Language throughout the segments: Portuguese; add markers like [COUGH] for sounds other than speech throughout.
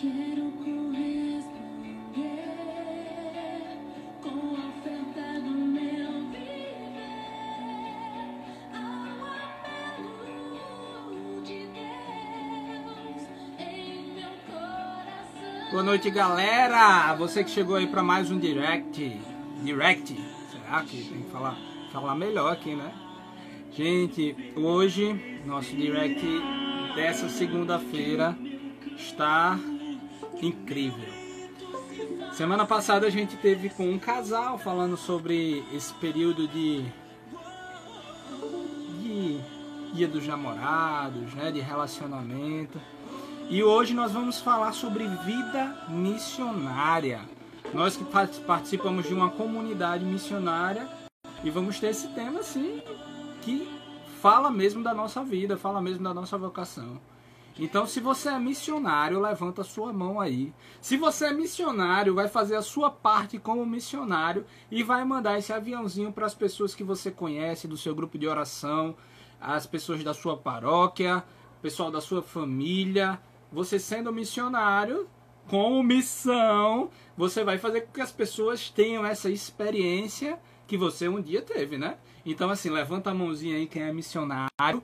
Boa noite, galera! Você que chegou aí para mais um direct. Direct? Será que tem que falar, falar melhor aqui, né? Gente, hoje nosso direct dessa segunda-feira está incrível. Semana passada a gente teve com um casal falando sobre esse período de de dia dos namorados, né, de relacionamento. E hoje nós vamos falar sobre vida missionária. Nós que part- participamos de uma comunidade missionária e vamos ter esse tema assim que fala mesmo da nossa vida, fala mesmo da nossa vocação. Então, se você é missionário, levanta a sua mão aí. Se você é missionário, vai fazer a sua parte como missionário e vai mandar esse aviãozinho para as pessoas que você conhece, do seu grupo de oração, as pessoas da sua paróquia, pessoal da sua família. Você sendo missionário, com missão, você vai fazer com que as pessoas tenham essa experiência que você um dia teve, né? Então, assim, levanta a mãozinha aí quem é missionário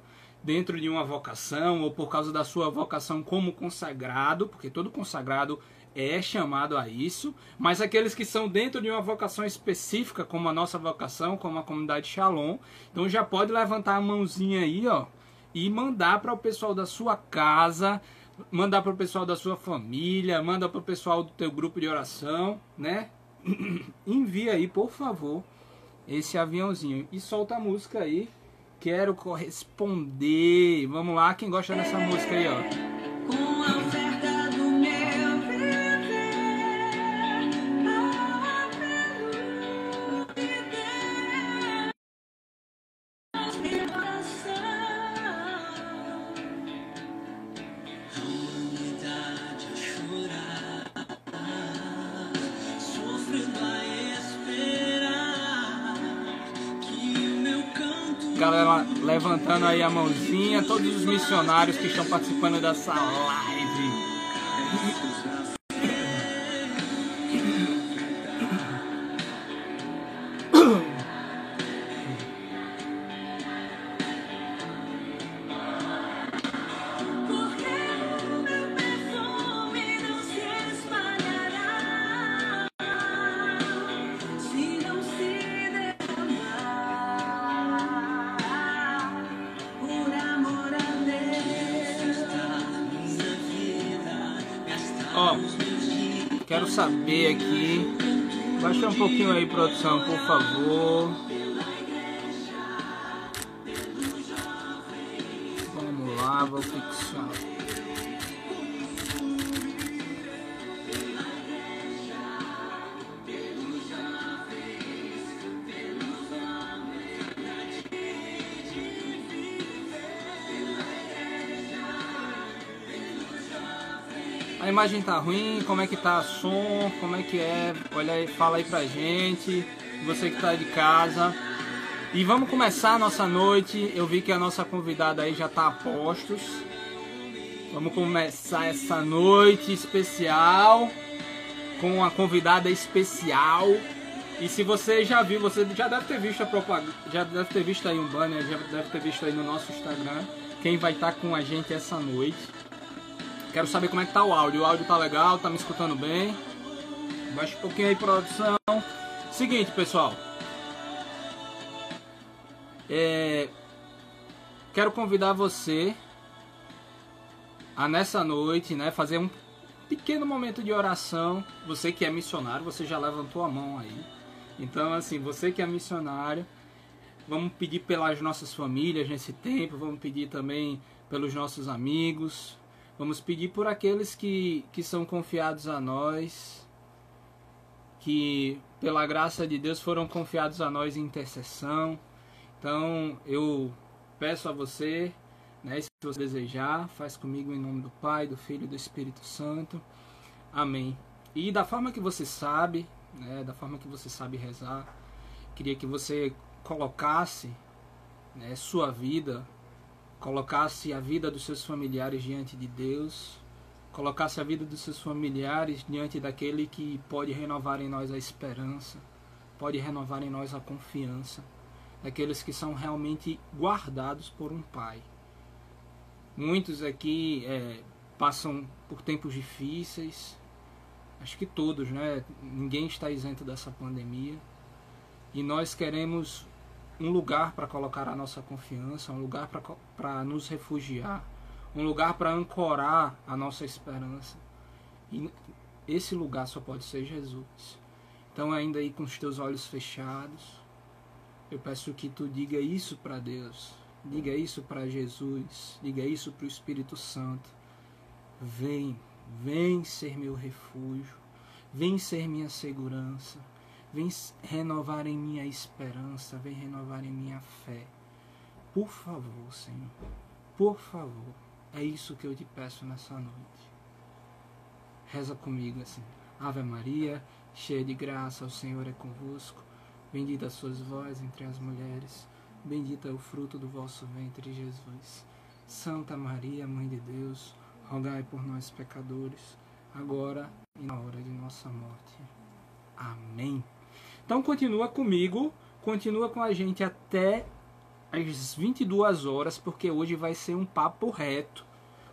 dentro de uma vocação ou por causa da sua vocação como consagrado, porque todo consagrado é chamado a isso, mas aqueles que são dentro de uma vocação específica, como a nossa vocação, como a comunidade Shalom, então já pode levantar a mãozinha aí, ó, e mandar para o pessoal da sua casa, mandar para o pessoal da sua família, manda para o pessoal do teu grupo de oração, né? [CLEARS THROAT] Envia aí, por favor, esse aviãozinho e solta a música aí. Quero corresponder. Vamos lá, quem gosta dessa música aí, ó. Missionários que estão participando dessa live. Quero saber aqui. Baixa um pouquinho aí, produção, por favor. Imagem tá ruim, como é que tá som, como é que é? Olha aí, fala aí pra gente, você que tá de casa. E vamos começar a nossa noite. Eu vi que a nossa convidada aí já tá a postos. Vamos começar essa noite especial com uma convidada especial. E se você já viu, você já deve ter visto a propaganda, já deve ter visto aí um banner, já deve ter visto aí no nosso Instagram quem vai estar com a gente essa noite. Quero saber como é que tá o áudio. O áudio tá legal, tá me escutando bem? Baixa um pouquinho aí, produção. Seguinte, pessoal. É, Quero convidar você a nessa noite, né, fazer um pequeno momento de oração. Você que é missionário, você já levantou a mão aí. Então, assim, você que é missionário, vamos pedir pelas nossas famílias nesse tempo, vamos pedir também pelos nossos amigos, vamos pedir por aqueles que, que são confiados a nós, que pela graça de Deus foram confiados a nós em intercessão. Então eu peço a você, né, se você desejar, faz comigo em nome do Pai, do Filho e do Espírito Santo. Amém. E da forma que você sabe, né, da forma que você sabe rezar, queria que você colocasse né, sua vida, colocasse a vida dos seus familiares diante de Deus, colocasse a vida dos seus familiares diante daquele que pode renovar em nós a esperança, pode renovar em nós a confiança, daqueles que são realmente guardados por um Pai. Muitos aqui é, passam por tempos difíceis, acho que todos, né? Ninguém está isento dessa pandemia. E nós queremos um lugar para colocar a nossa confiança, um lugar para nos refugiar, um lugar para ancorar a nossa esperança. E esse lugar só pode ser Jesus. Então, ainda aí com os teus olhos fechados, eu peço que tu diga isso para Deus, diga isso para Jesus, diga isso para o Espírito Santo. Vem, vem ser meu refúgio, vem ser minha segurança, vem renovar em minha esperança, vem renovar em minha fé. Por favor, Senhor, por favor, é isso que eu te peço nessa noite. Reza comigo assim. Ave Maria, cheia de graça, o Senhor é convosco. Bendita sois vós entre as mulheres, bendito é o fruto do vosso ventre, Jesus. Santa Maria, Mãe de Deus, rogai por nós, pecadores, agora e na hora de nossa morte. Amém. Então continua comigo, continua com a gente até às 22 horas, porque hoje vai ser um papo reto,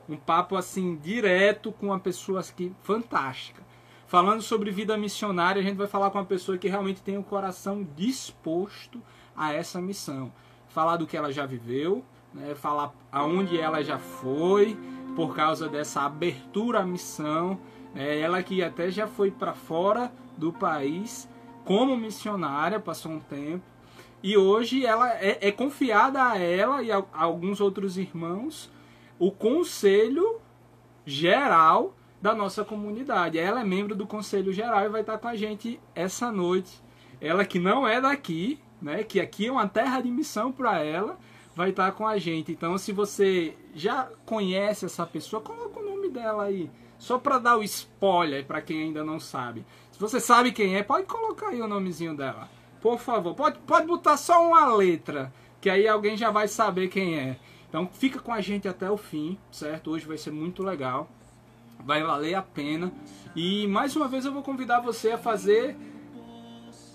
um papo assim direto com uma pessoa aqui fantástica. Falando sobre vida missionária, a gente vai falar com uma pessoa que realmente tem o coração disposto a essa missão. Falar do que ela já viveu, né, falar aonde ela já foi, por causa dessa abertura à missão. É, ela que até já foi para fora do país como missionária, passou um tempo. E hoje ela é, é confiada a ela e a, a alguns outros irmãos o conselho geral da nossa comunidade. Ela é membro do conselho geral e vai estar com a gente essa noite. Ela que não é daqui, né, que aqui é uma terra de missão para ela, vai estar com a gente. Então, se você já conhece essa pessoa, coloca o nome dela aí. Só para dar o spoiler para quem ainda não sabe. Se você sabe quem é, pode colocar aí o nomezinho dela. Por favor, pode, pode botar só uma letra, que aí alguém já vai saber quem é. Então fica com a gente até o fim, certo? Hoje vai ser muito legal. Vai valer a pena. E mais uma vez eu vou convidar você a fazer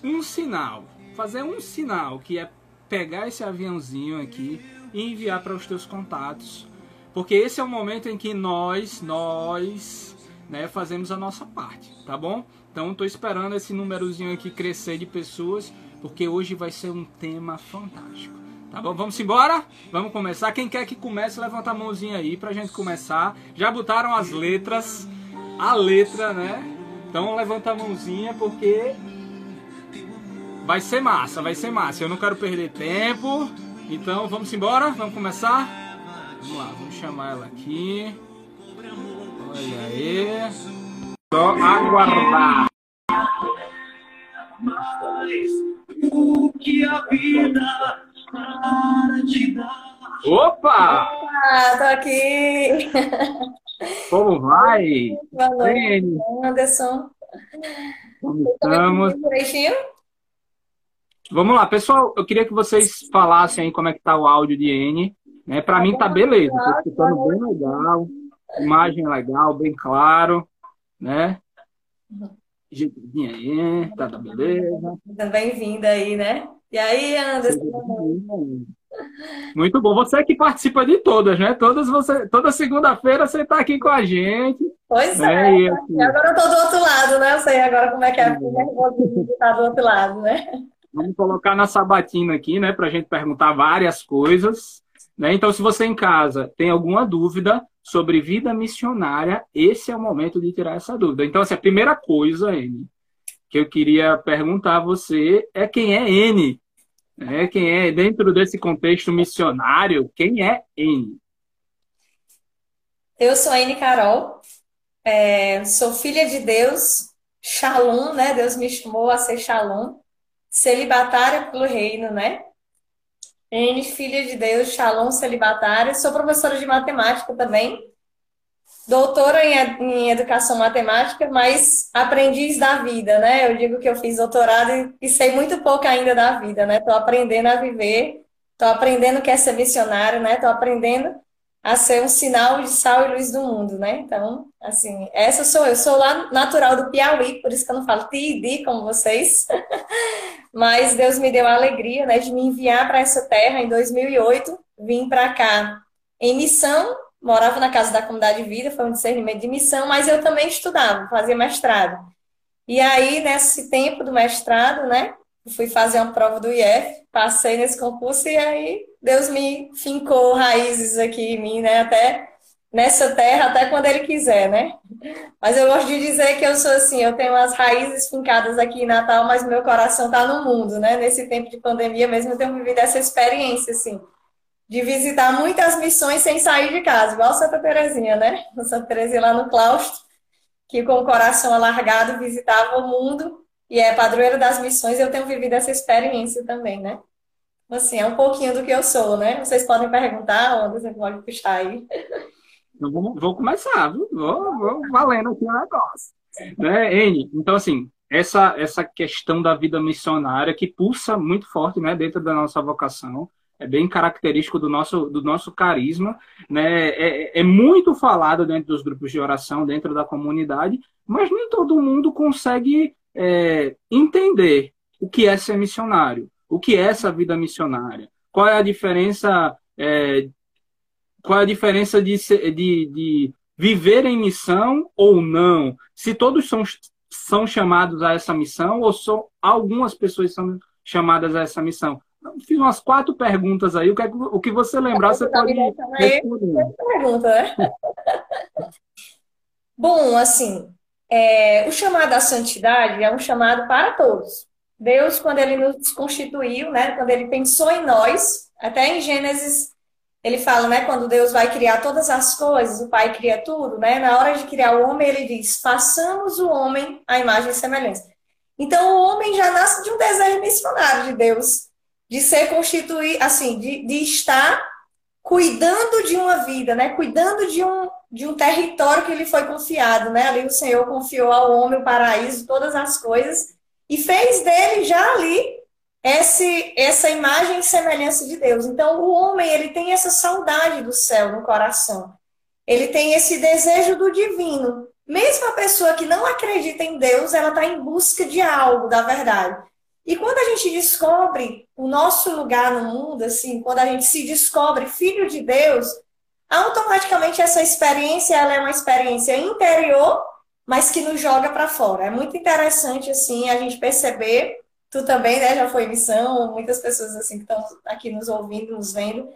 um sinal. Fazer um sinal, que é pegar esse aviãozinho aqui e enviar para os teus contatos. Porque esse é o momento em que nós, nós, né, fazemos a nossa parte, tá bom? Então estou esperando esse númerozinho aqui crescer de pessoas, porque hoje vai ser um tema fantástico. Tá bom? Vamos embora? Vamos começar. Quem quer que comece, levanta a mãozinha aí pra gente começar. Já botaram as letras, a letra, né? Então levanta a mãozinha porque Vai ser massa, vai ser massa. Eu não quero perder tempo. Então vamos embora? Vamos começar? Vamos lá, vamos chamar ela aqui. Olha aí. Só aguardar. O que a vida para te dar. Opa! Ah, tô aqui. Como vai? Boa noite, Bem, Anderson. como Tudo estamos? Vamos lá, pessoal. Eu queria que vocês falassem aí como é que tá o áudio de N. Né? Para mim tá beleza. Tô escutando bem legal. Imagem legal, bem claro. Né? Jeitinho aí, tá, tá beleza. Bem-vindo aí, né? E aí, Anderson? Muito bom. Você que participa de todas, né? Todas você, toda segunda-feira você está aqui com a gente. Pois né? é. E, assim, E agora eu tô do outro lado, né? Eu sei agora como é que é nervosismo de estar do outro lado, né? vamos colocar na sabatina aqui, né? Para a gente perguntar várias coisas. Né? Então, se você em casa tem alguma dúvida sobre vida missionária, esse é o momento de tirar essa dúvida. Então, assim, a primeira coisa, N, que eu queria perguntar a você é quem é N. Né? Quem é, dentro desse contexto missionário, quem é N? Eu sou a Anne Carol, é, sou filha de Deus, Shalom, né? Deus me chamou a ser Shalom, celibatária pelo reino, né? N, filha de Deus, Shalom, celibatária. Sou professora de matemática também, doutora em, ed- em educação matemática, mas aprendiz da vida, né? Eu digo que eu fiz doutorado e, sei muito pouco ainda da vida, né? Estou aprendendo a viver, estou aprendendo o que é ser missionário, né? Estou aprendendo a ser um sinal de sal e luz do mundo, né? Então, assim, essa sou eu. Sou lá natural do Piauí, por isso que eu não falo TID como vocês. [LAUGHS] Mas Deus me deu a alegria, né, de me enviar para essa terra em 2008. Vim para cá em missão, morava na casa da comunidade de vida, foi um discernimento de missão, mas eu também estudava, fazia mestrado. E aí, nesse tempo do mestrado, né, fui fazer uma prova do IF, passei nesse concurso e aí Deus me fincou raízes aqui em mim, né? Até nessa terra, até quando Ele quiser, né? Mas eu gosto de dizer que eu sou assim, eu tenho as raízes fincadas aqui em Natal, mas meu coração está no mundo, né? Nesse tempo de pandemia mesmo, eu tenho vivido essa experiência, assim, de visitar muitas missões sem sair de casa, igual Santa Terezinha, né? Santa Terezinha lá no claustro, que com o coração alargado visitava o mundo e é padroeira das missões, eu tenho vivido essa experiência também, né? Assim, é um pouquinho do que eu sou, né? Vocês podem perguntar, ou você pode puxar aí. [LAUGHS] Eu vou, começar, viu? Vou, vou valendo aqui o negócio. Né, Eni? Então, assim, essa, essa questão da vida missionária que pulsa muito forte né, dentro da nossa vocação, é bem característico do nosso, do nosso carisma, né? É, é, muito falado dentro dos grupos de oração, dentro da comunidade, mas nem todo mundo consegue é, entender o que é ser missionário, o que é essa vida missionária, qual é a diferença, é, qual é a diferença de, de, de viver em missão ou não, se todos são, são chamados a essa missão ou só algumas pessoas são chamadas a essa missão. Fiz umas quatro perguntas aí. O que, é, o que você lembrar, você pode responder. Pergunta, né? [LAUGHS] Bom, assim, é, o chamado à santidade é um chamado para todos. Deus, quando ele nos constituiu, né, quando ele pensou em nós, até em Gênesis, ele fala, né, quando Deus vai criar todas as coisas, o Pai cria tudo, né? Na hora de criar o homem, ele diz: "Façamos o homem à imagem e semelhança". Então, o homem já nasce de um desejo missionário de Deus, de ser constituído, assim, de, de estar cuidando de uma vida, né? Cuidando de um, de um território que lhe foi confiado, né? Ali o Senhor confiou ao homem o paraíso, todas as coisas, e fez dele já ali esse, essa imagem e semelhança de Deus. Então, o homem, ele tem essa saudade do céu no coração. Ele tem esse desejo do divino. Mesmo a pessoa que não acredita em Deus, ela está em busca de algo, da verdade. E quando a gente descobre o nosso lugar no mundo, assim, quando a gente se descobre filho de Deus, automaticamente essa experiência ela é uma experiência interior, mas que nos joga para fora. É muito interessante assim a gente perceber. Tu também, né? Já foi missão, muitas pessoas assim que estão aqui nos ouvindo, nos vendo,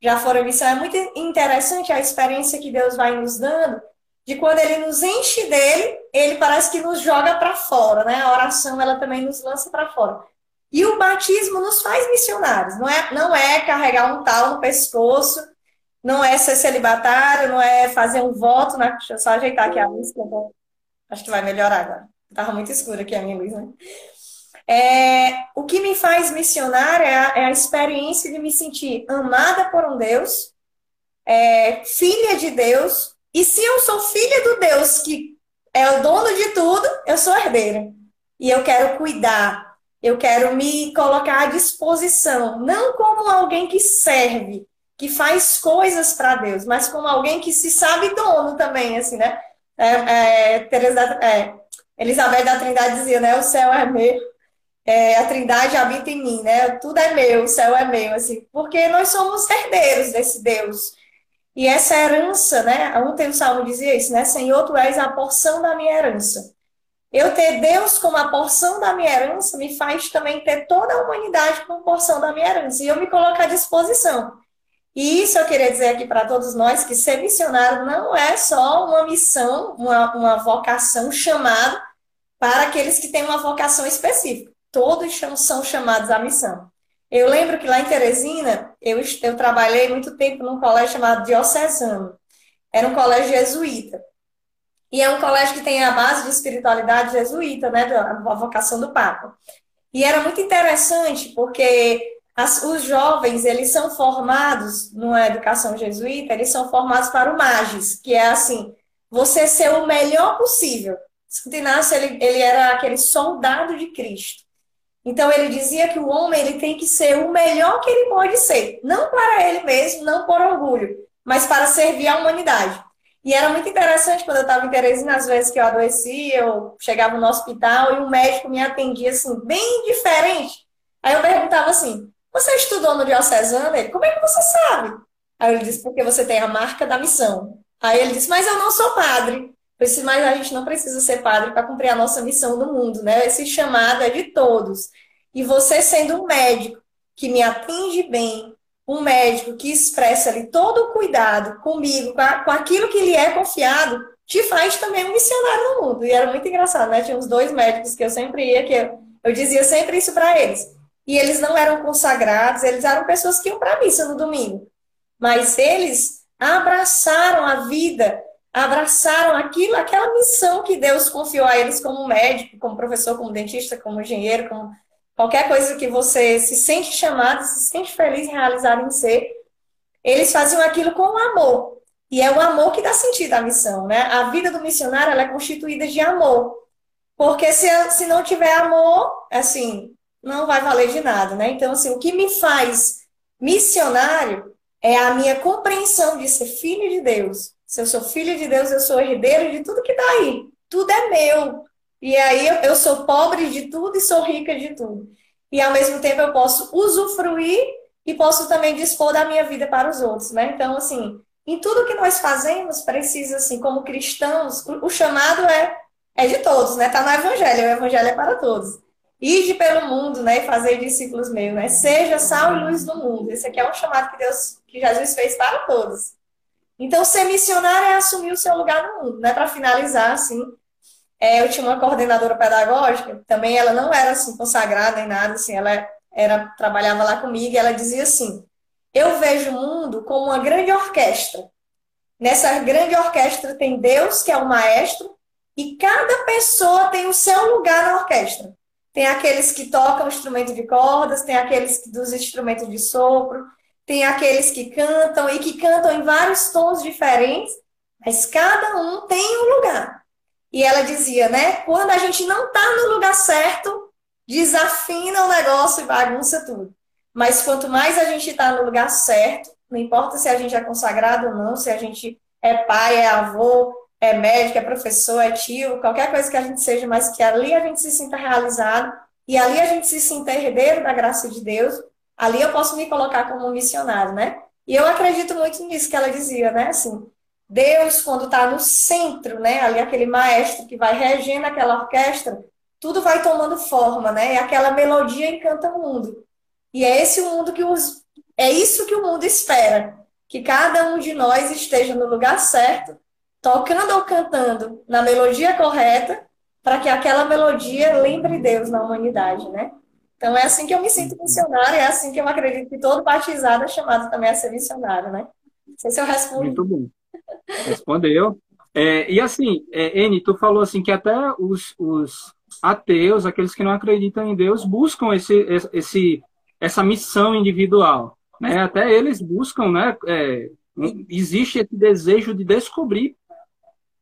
já foram missão. É muito interessante a experiência que Deus vai nos dando de quando ele nos enche dele, ele parece que nos joga para fora, né? A oração ela também nos lança para fora. E o batismo nos faz missionários, não é, não é carregar um tal no pescoço, não é ser celibatário, não é fazer um voto, né? Deixa eu só ajeitar aqui a eu acho que vai melhorar agora. Estava muito escura aqui a minha luz, né? É, o que me faz missionária é a, é a, experiência de me sentir amada por um Deus, é, filha de Deus, e se eu sou filha do Deus que é o dono de tudo, eu sou herdeira. E eu quero cuidar, eu quero me colocar à disposição, não como alguém que serve, que faz coisas para Deus, mas como alguém que se sabe dono também, assim, né? É, é, Teresa, é, Elizabeth da Trindade dizia, né? O céu é meu, é, a Trindade habita em mim, né? Tudo é meu, o céu é meu, assim, porque nós somos herdeiros desse Deus e essa herança, né? Ontem o Salmo dizia isso, né? Senhor, tu és a porção da minha herança. Eu ter Deus como a porção da minha herança me faz também ter toda a humanidade como porção da minha herança. E eu me coloco à disposição. E isso eu queria dizer aqui para todos nós, que ser missionário não é só uma missão, uma, uma vocação chamada para aqueles que têm uma vocação específica. Todos são chamados à missão. Eu lembro que lá em Teresina, eu, eu trabalhei muito tempo num colégio chamado Diocesano. Era um colégio jesuíta. E é um colégio que tem a base de espiritualidade jesuíta, né, da vocação do Papa. E era muito interessante, porque as, os jovens, eles são formados numa educação jesuíta, eles são formados para o Magis, que é assim, você ser o melhor possível. Santo Inácio, ele, ele era aquele soldado de Cristo. Então ele dizia que o homem ele tem que ser o melhor que ele pode ser, não para ele mesmo, não por orgulho, mas para servir a humanidade. E era muito interessante quando eu estava em Teresina, às vezes que eu adoecia, eu chegava no hospital e um médico me atendia assim, bem diferente. Aí eu perguntava assim: Você estudou no Diocesano? Ele, como é que você sabe? Aí ele disse: Porque você tem a marca da missão. Aí ele disse: Mas eu não sou padre. Mas a gente não precisa ser padre para cumprir a nossa missão no mundo, né? Esse chamado é de todos. E você sendo um médico que me atende bem, um médico que expressa ali todo o cuidado comigo, com, a, com aquilo que lhe é confiado, te faz também um missionário no mundo. E era muito engraçado, né? Tinha uns dois médicos que eu sempre ia, que eu, eu dizia sempre isso para eles. E eles não eram consagrados, eles eram pessoas que iam para a missa no domingo. Mas eles abraçaram a vida abraçaram aquilo, aquela missão que Deus confiou a eles como médico, como professor, como dentista, como engenheiro, como qualquer coisa que você se sente chamado, se sente feliz em realizar em ser. Eles faziam aquilo com amor. E é o amor que dá sentido à missão, né? A vida do missionário ela é constituída de amor. Porque se, se não tiver amor, assim, não vai valer de nada, né? Então, assim, o que me faz missionário é a minha compreensão de ser filho de Deus, se eu sou filho de Deus, eu sou herdeiro de tudo que está aí. Tudo é meu. E aí eu sou pobre de tudo e sou rica de tudo. E ao mesmo tempo eu posso usufruir e posso também dispor da minha vida para os outros, né? Então, assim, em tudo que nós fazemos, precisa, assim, como cristãos, o chamado é, é de todos, né? Está no Evangelho, o Evangelho é para todos. Ide pelo mundo, né? E fazer discípulos meus, né? Seja sal e luz do mundo. Esse aqui é um chamado que Deus, que Jesus fez para todos. Então, ser missionário é assumir o seu lugar no mundo, né? Para finalizar, assim, é, eu tinha uma coordenadora pedagógica, também ela não era assim consagrada nem nada, assim, ela era trabalhava lá comigo e ela dizia assim: "Eu vejo o mundo como uma grande orquestra. Nessa grande orquestra tem Deus, que é o maestro, e cada pessoa tem o seu lugar na orquestra. Tem aqueles que tocam instrumento de cordas, tem aqueles dos instrumentos de sopro, tem aqueles que cantam e que cantam em vários tons diferentes, mas cada um tem um lugar. E ela dizia, né? Quando a gente não está no lugar certo, desafina o negócio e bagunça tudo. Mas quanto mais a gente está no lugar certo, não importa se a gente é consagrado ou não, se a gente é pai, é avô, é médico, é professor, é tio, qualquer coisa que a gente seja, mas que ali a gente se sinta realizado e ali a gente se sinta herdeiro da graça de Deus, ali eu posso me colocar como missionário, né? E eu acredito muito nisso que ela dizia, né? Assim, Deus, quando está no centro, né? Ali aquele maestro que vai regendo aquela orquestra, tudo vai tomando forma, né? E aquela melodia encanta o mundo. E é esse o mundo que os. É isso que o mundo espera. Que cada um de nós esteja no lugar certo, tocando ou cantando na melodia correta, para que aquela melodia lembre Deus na humanidade, né? Então é assim que eu me sinto missionário, é assim que eu acredito que todo batizado é chamado também a ser missionário, né? Não sei se eu respondo. Muito bom. Respondeu. É, e assim, é, Eni, tu falou assim que até os, os ateus, aqueles que não acreditam em Deus, buscam esse, esse, essa missão individual. Né? Até eles buscam, né? É, existe esse desejo de descobrir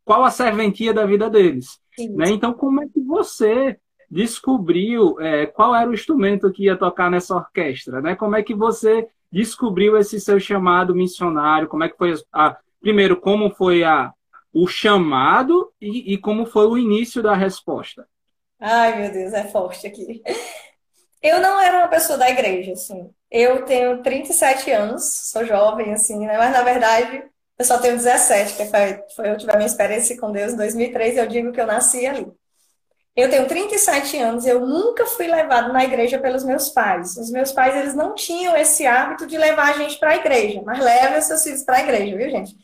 qual a serventia da vida deles. Né? Então, como é que você descobriu é, qual era o instrumento que ia tocar nessa orquestra, né? Como é que você descobriu esse seu chamado missionário? Como é que foi a, primeiro como foi a o chamado e, e como foi o início da resposta? Ai, meu Deus, é forte aqui. Eu não era uma pessoa da igreja, assim. Eu tenho 37 anos, sou jovem, assim, né? Mas na verdade eu só tenho 17, que foi, foi eu tive a minha experiência com Deus em 2003, eu digo que eu nasci ali. Eu tenho 37 anos, eu nunca fui levado na igreja pelos meus pais. Os meus pais, eles não tinham esse hábito de levar a gente para a igreja, mas os seus filhos para a igreja, viu, gente?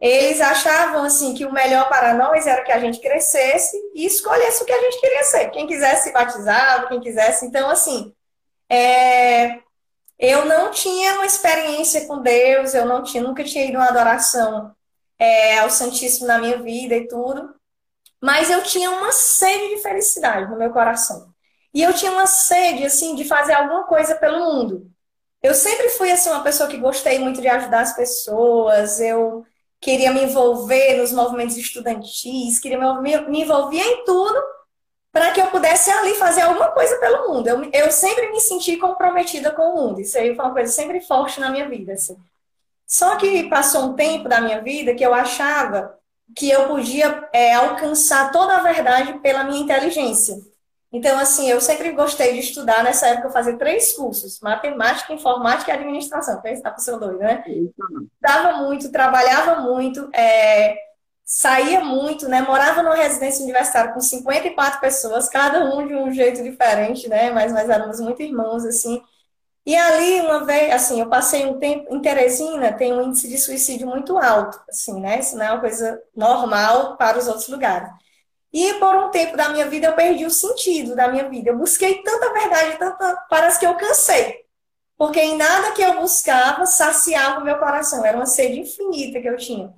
Eles achavam, assim, que o melhor para nós era que a gente crescesse e escolhesse o que a gente queria ser. Quem quisesse batizava, quem quisesse. Então, assim, é... eu não tinha uma experiência com Deus, eu não tinha, nunca tinha ido uma adoração é, ao Santíssimo na minha vida e tudo. Mas eu tinha uma sede de felicidade no meu coração. E eu tinha uma sede, assim, de fazer alguma coisa pelo mundo. Eu sempre fui, assim, uma pessoa que gostei muito de ajudar as pessoas, eu queria me envolver nos movimentos estudantis, queria me, me envolver em tudo para que eu pudesse ali fazer alguma coisa pelo mundo. Eu, eu sempre me senti comprometida com o mundo. Isso aí foi uma coisa sempre forte na minha vida, assim. Só que passou um tempo da minha vida que eu achava que eu podia é, alcançar toda a verdade pela minha inteligência. Então, assim, eu sempre gostei de estudar. Nessa época, eu fazia três cursos: matemática, informática e administração. Pensa, a pessoa doida, né? Estudava muito, trabalhava muito, é, saía muito, né? Morava numa residência universitária com 54 pessoas, cada um de um jeito diferente, né? Mas nós éramos muito irmãos, assim. E ali, uma vez, assim, eu passei um tempo em Teresina, tem um índice de suicídio muito alto, assim, né? Isso não é uma coisa normal para os outros lugares. E por um tempo da minha vida eu perdi o sentido da minha vida. Eu busquei tanta verdade, tanta, parece que eu cansei. Porque em nada que eu buscava saciava o meu coração, era uma sede infinita que eu tinha.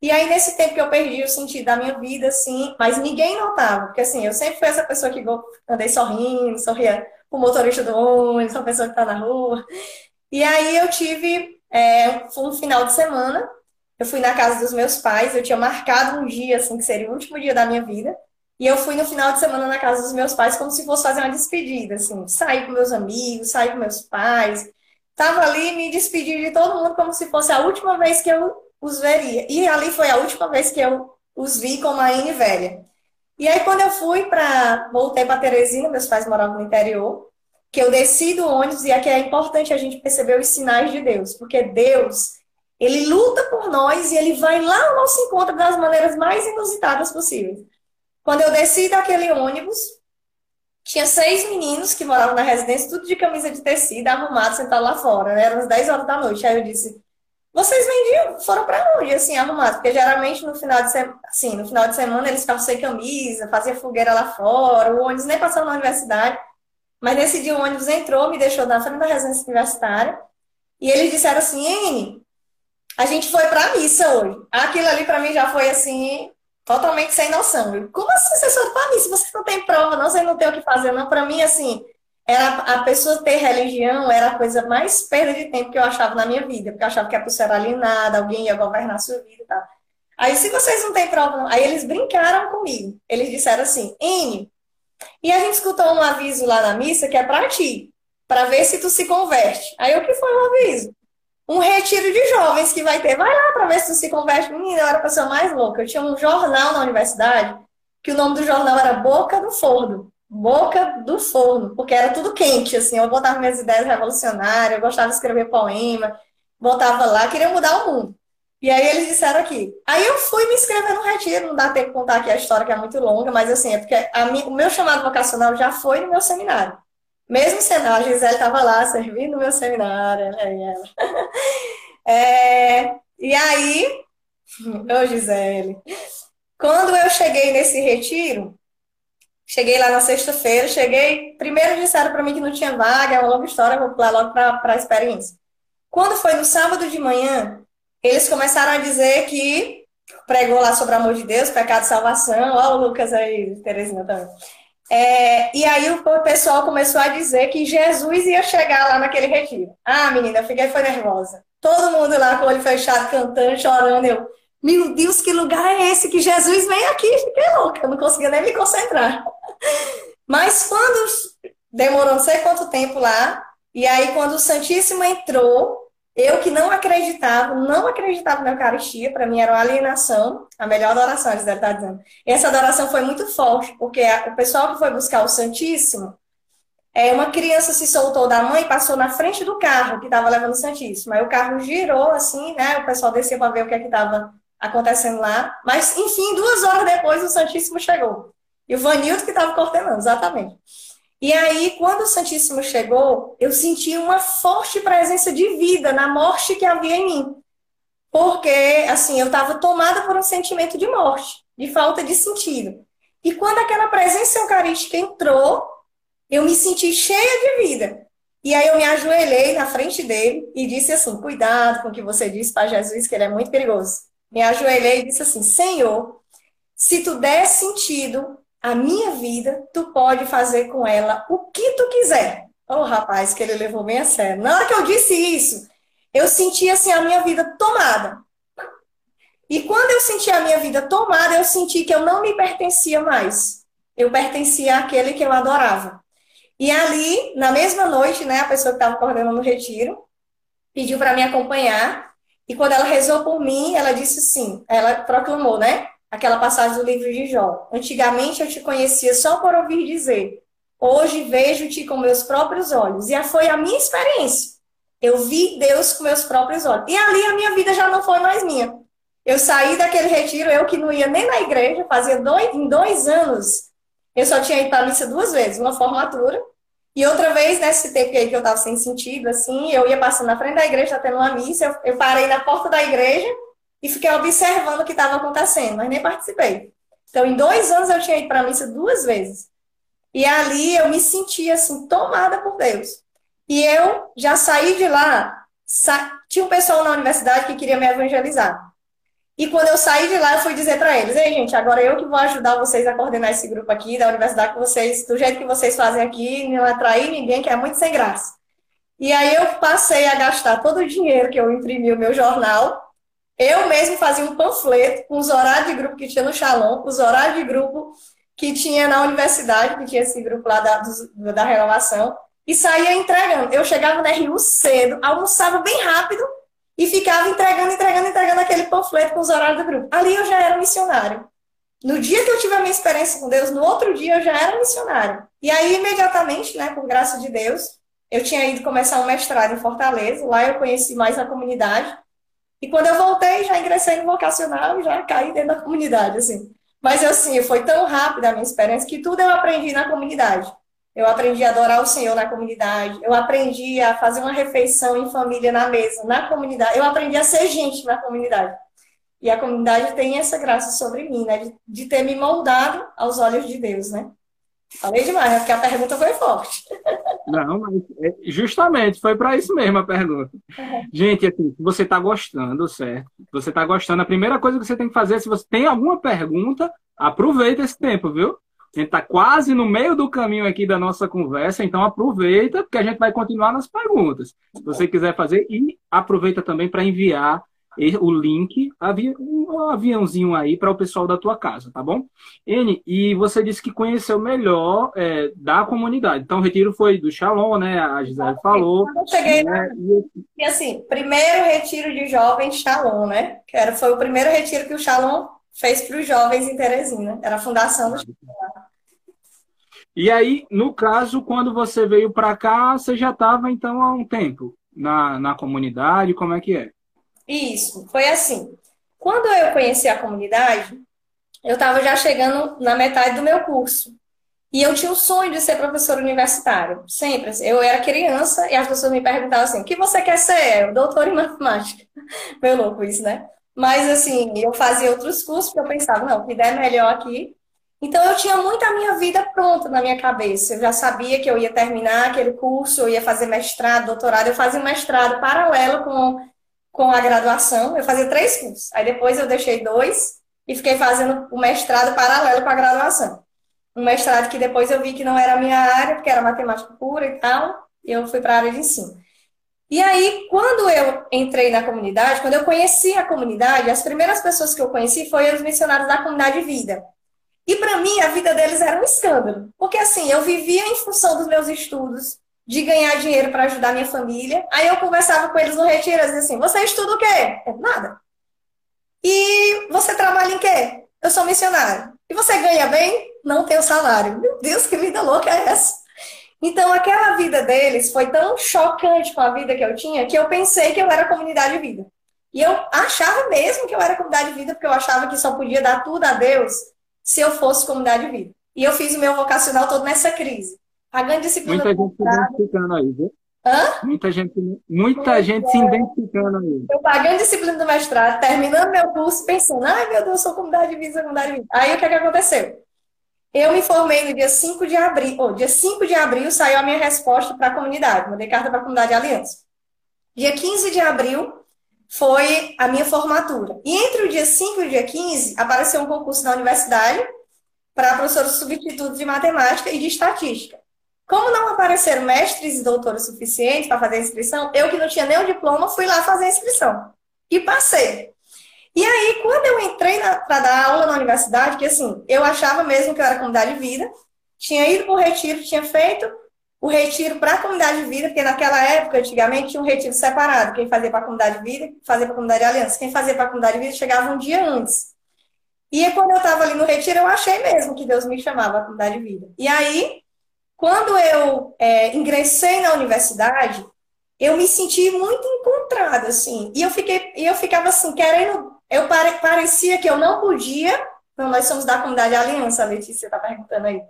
E aí, nesse tempo que eu perdi o sentido da minha vida, assim, mas ninguém notava, porque assim, eu sempre fui essa pessoa que andei sorrindo, sorria o motorista do ônibus, a pessoa que está na rua. E aí eu tive é, um final de semana, eu fui na casa dos meus pais, eu tinha marcado um dia, assim, que seria o último dia da minha vida, e eu fui no final de semana na casa dos meus pais como se fosse fazer uma despedida, assim, sair com meus amigos, sair com meus pais, tava ali me despedir de todo mundo como se fosse a última vez que eu os veria. E ali foi a última vez que eu os vi com a Ine velha. E aí, quando eu fui para. Voltei para Teresina, meus pais moravam no interior, que eu desci do ônibus, e aqui é importante a gente perceber os sinais de Deus, porque Deus, ele luta por nós e ele vai lá ao nosso encontro das maneiras mais inusitadas possíveis. Quando eu desci daquele ônibus, tinha seis meninos que moravam na residência, tudo de camisa de tecido, arrumados, sentados lá fora, né? Eram as 10 horas da noite. Aí eu disse: vocês vendiam, foram para onde, assim, arrumados? Porque geralmente no final de semana, assim, no final de semana eles ficavam sem camisa, faziam fogueira lá fora, o ônibus nem passava na universidade. Mas nesse dia o ônibus entrou, me deixou na frente da residência universitária, e eles disseram assim, a gente foi para a missa hoje. Aquilo ali para mim já foi assim, totalmente sem noção. Como assim vocês foram para a missa? Vocês não têm prova, não, vocês não têm o que fazer, não. Para mim, assim, era a pessoa ter religião era a coisa mais perda de tempo que eu achava na minha vida, porque eu achava que a pessoa era alienada, alguém ia governar a sua vida e tal. Aí, se vocês não têm não. Aí eles brincaram comigo. Eles disseram assim, N, e a gente escutou um aviso lá na missa que é para ti, para ver se tu se converte. Aí o que foi o aviso? Um retiro de jovens que vai ter. Vai lá para ver se tu se converte. Menina, eu era a pessoa mais louca. Eu tinha um jornal na universidade, que o nome do jornal era Boca do Forno boca do forno, porque era tudo quente, assim, eu botava minhas ideias revolucionárias, eu gostava de escrever poema, botava lá, queria mudar o mundo. E aí eles disseram aqui. Aí eu fui me inscrever no retiro, não dá tempo de contar aqui a história, que é muito longa, mas assim, é porque minha, o meu chamado vocacional já foi no meu seminário. Mesmo seminário, a Gisele estava lá servindo no meu seminário, ela. [LAUGHS] É, e aí, [LAUGHS] ô Gisele, quando eu cheguei nesse retiro, Cheguei lá na sexta-feira, cheguei. Primeiro disseram para mim que não tinha vaga, é uma longa história, vou pular logo para a experiência. Quando foi no sábado de manhã, eles começaram a dizer que pregou lá sobre o amor de Deus, pecado e salvação. Olha o Lucas aí, Terezinha também. É, e aí o pessoal começou a dizer que Jesus ia chegar lá naquele retiro. Ah, menina, eu fiquei foi nervosa. Todo mundo lá com o olho fechado, cantando, chorando. Eu, meu Deus, que lugar é esse que Jesus vem aqui? Fiquei louca, não conseguia nem me concentrar. Mas quando demorou não sei quanto tempo lá, e aí quando o Santíssimo entrou, eu que não acreditava, não acreditava na Eucaristia, para mim era uma alienação, a melhor adoração, eles devem estar dizendo. E essa adoração foi muito forte, porque o pessoal que foi buscar o Santíssimo, é, uma criança se soltou da mãe e passou na frente do carro que estava levando o Santíssimo. Aí o carro girou assim, né? O pessoal desceu para ver o que é que estava acontecendo lá. Mas, enfim, duas horas depois o Santíssimo chegou. E o Vanildo que estava coordenando, exatamente. E aí, quando o Santíssimo chegou, eu senti uma forte presença de vida na morte que havia em mim. Porque, assim, eu estava tomada por um sentimento de morte, de falta de sentido. E quando aquela presença eucarística entrou, eu me senti cheia de vida. E aí eu me ajoelhei na frente dele e disse assim: cuidado com o que você disse para Jesus, que ele é muito perigoso. Me ajoelhei e disse assim: Senhor, se tu der sentido a minha vida, tu pode fazer com ela o que tu quiser. Oh, rapaz, que ele levou bem a sério. Na hora que eu disse isso, eu senti assim a minha vida tomada. E quando eu senti a minha vida tomada, eu senti que eu não me pertencia mais. Eu pertencia àquele que eu adorava. E ali, na mesma noite, né, a pessoa que estava coordenando o retiro pediu para me acompanhar. E quando ela rezou por mim, ela disse assim, ela proclamou, né? Aquela passagem do livro de Jó. Antigamente eu te conhecia só por ouvir dizer. Hoje vejo-te com meus próprios olhos. E foi a minha experiência. Eu vi Deus com meus próprios olhos. E ali a minha vida já não foi mais minha. Eu saí daquele retiro, eu que não ia nem na igreja, fazia dois, em dois anos, eu só tinha ido para a missa duas vezes, uma formatura, e outra vez, nesse tempo aí que eu estava sem sentido, assim, eu ia passando na frente da igreja, tá tendo uma missa, eu, eu parei na porta da igreja e fiquei observando o que estava acontecendo, mas nem participei. Então, em dois anos eu tinha ido para a missa duas vezes. E ali eu me sentia, assim, tomada por Deus. E eu já saí de lá, sa... tinha um pessoal na universidade que queria me evangelizar. E quando eu saí de lá, eu fui dizer para eles: ei, gente, agora eu que vou ajudar vocês a coordenar esse grupo aqui da universidade que vocês, do jeito que vocês fazem aqui, não atrair ninguém, que é muito sem graça. E aí eu passei a gastar todo o dinheiro que eu imprimi o meu jornal. Eu mesmo fazia um panfleto com os horários de grupo que tinha no Shalom, os horários de grupo que tinha na universidade, que tinha esse grupo lá da, da renovação, e saía entregando. Eu chegava na RU cedo, almoçava bem rápido e ficava entregando, entregando, entregando aquele panfleto com os horários do grupo. Ali eu já era missionário. No dia que eu tive a minha experiência com Deus, no outro dia eu já era missionário. E aí, imediatamente, né, por graça de Deus, eu tinha ido começar um mestrado em Fortaleza, lá eu conheci mais a comunidade. E quando eu voltei, já ingressei no vocacional já caí dentro da comunidade, assim. Mas, assim, foi tão rápida a minha experiência que tudo eu aprendi na comunidade. Eu aprendi a adorar o Senhor na comunidade. Eu aprendi a fazer uma refeição em família na mesa, na comunidade. Eu aprendi a ser gente na comunidade. E a comunidade tem essa graça sobre mim, né? De, de ter me moldado aos olhos de Deus, né? Falei demais, né? Porque a pergunta foi forte. [LAUGHS] Não, mas é, justamente foi para isso mesmo a pergunta. Uhum. Gente, assim, você está gostando, certo? Você está gostando, a primeira coisa que você tem que fazer, se você tem alguma pergunta, aproveita esse tempo, viu? A gente está quase no meio do caminho aqui da nossa conversa, então aproveita, porque a gente vai continuar nas perguntas. Se você quiser fazer, e aproveita também para enviar o link, um aviãozinho aí para o pessoal da tua casa, tá bom? N, e você disse que conheceu melhor é, da comunidade. Então, o retiro foi do Shalom, né? A Gisele falou. Eu cheguei né? e assim, primeiro retiro de jovens Shalom, né? Que era, foi o primeiro retiro que o Shalom fez para os jovens em Teresina. Era a fundação do Shalom. E aí, no caso, quando você veio para cá, você já estava, então, há um tempo na, na comunidade? Como é que é? Isso, foi assim. Quando eu conheci a comunidade, eu estava já chegando na metade do meu curso. E eu tinha o sonho de ser professor universitário, sempre. Assim. Eu era criança e as pessoas me perguntavam assim: o que você quer ser? Eu, doutor em matemática. [LAUGHS] Meu louco isso, né? Mas, assim, eu fazia outros cursos porque eu pensava: não, o que der melhor aqui então eu tinha muito a minha vida pronta na minha cabeça. Eu já sabia que eu ia terminar aquele curso, eu ia fazer mestrado, doutorado. Eu fazia um mestrado paralelo com, com a graduação. Eu fazia três cursos. Aí depois eu deixei dois e fiquei fazendo o mestrado paralelo com a graduação. Um mestrado que depois eu vi que não era a minha área, porque era matemática pura e tal, e eu fui para a área de ensino. E aí, quando eu entrei na comunidade, quando eu conheci a comunidade, as primeiras pessoas que eu conheci foram os missionários da comunidade vida. E para mim, a vida deles era um escândalo. Porque assim, eu vivia em função dos meus estudos, de ganhar dinheiro para ajudar minha família. Aí eu conversava com eles no retiro, e dizia assim: Você estuda o quê? Eu, Nada. E você trabalha em quê? Eu sou missionário. E você ganha bem? Não tenho salário. Meu Deus, que vida louca é essa? Então, aquela vida deles foi tão chocante com a vida que eu tinha que eu pensei que eu era comunidade de vida. E eu achava mesmo que eu era comunidade de vida, porque eu achava que só podia dar tudo a Deus se eu fosse comunidade de vida. E eu fiz o meu vocacional todo nessa crise. Pagando disciplina. Muita gente se identificando aí, viu? Hã? Muita gente, muita gente é. se identificando aí. Eu pagando disciplina do mestrado, terminando meu curso, pensando, ai meu Deus, sou comunidade de vida, sou comunidade de vida. Aí o que, é que aconteceu? Eu me formei no dia 5 de abril, oh, dia 5 de abril saiu a minha resposta para a comunidade, mandei carta para a comunidade Aliança. Dia 15 de abril, foi a minha formatura. E entre o dia 5 e o dia 15, apareceu um concurso na universidade para professores substitutos de matemática e de estatística. Como não apareceram mestres e doutores suficientes para fazer a inscrição, eu que não tinha nem o diploma, fui lá fazer a inscrição. E passei. E aí, quando eu entrei para dar aula na universidade, que assim, eu achava mesmo que eu era comunidade de vida, tinha ido para o retiro, tinha feito o retiro para a comunidade de vida, porque naquela época, antigamente, tinha um retiro separado. Quem fazia para a comunidade de vida, fazia para a comunidade de aliança. Quem fazia para a comunidade de vida chegava um dia antes. E quando eu estava ali no retiro, eu achei mesmo que Deus me chamava a comunidade de vida. E aí, quando eu é, ingressei na universidade, eu me senti muito encontrada, assim. E eu fiquei, eu ficava assim, querendo. Eu pare, parecia que eu não podia. Não, nós somos da comunidade Aliança, a Letícia está perguntando aí.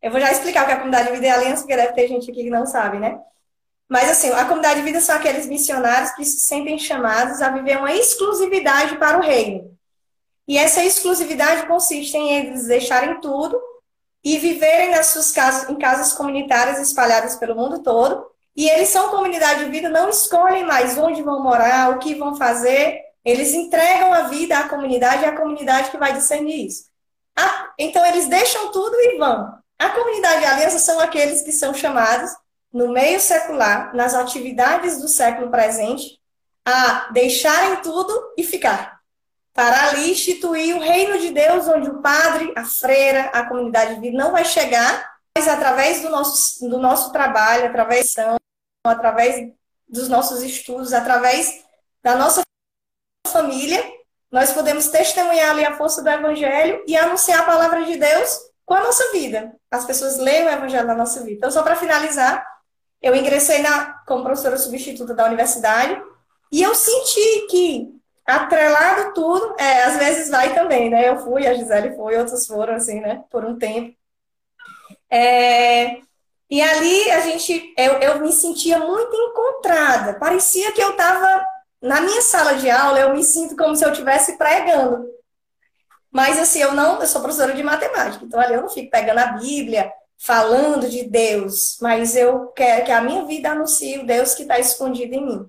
Eu vou já explicar o que é a comunidade de vida e aliança, porque deve ter gente aqui que não sabe, né? Mas assim, a comunidade de vida são aqueles missionários que se sentem chamados a viver uma exclusividade para o reino. E essa exclusividade consiste em eles deixarem tudo e viverem nas suas casas, em casas comunitárias espalhadas pelo mundo todo. E eles são comunidade de vida, não escolhem mais onde vão morar, o que vão fazer. Eles entregam a vida à comunidade e é a comunidade que vai discernir isso. Ah, então eles deixam tudo e vão. A comunidade de aliança são aqueles que são chamados, no meio secular, nas atividades do século presente, a deixarem tudo e ficar. Para ali instituir o reino de Deus, onde o padre, a freira, a comunidade de não vai chegar, mas através do nosso, do nosso trabalho, através, através dos nossos estudos, através da nossa família, nós podemos testemunhar ali a força do Evangelho e anunciar a palavra de Deus com a nossa vida. As pessoas leem o Evangelho na nossa vida. Então, só para finalizar, eu ingressei na, como professora substituta da universidade e eu senti que, atrelado tudo, é, às vezes vai também, né? Eu fui, a Gisele foi, outros foram, assim, né? Por um tempo. É, e ali a gente, eu, eu me sentia muito encontrada. Parecia que eu estava na minha sala de aula, eu me sinto como se eu estivesse pregando. Mas assim, eu não, eu sou professora de matemática, então ali eu não fico pegando a Bíblia, falando de Deus, mas eu quero que a minha vida anuncie o Deus que está escondido em mim.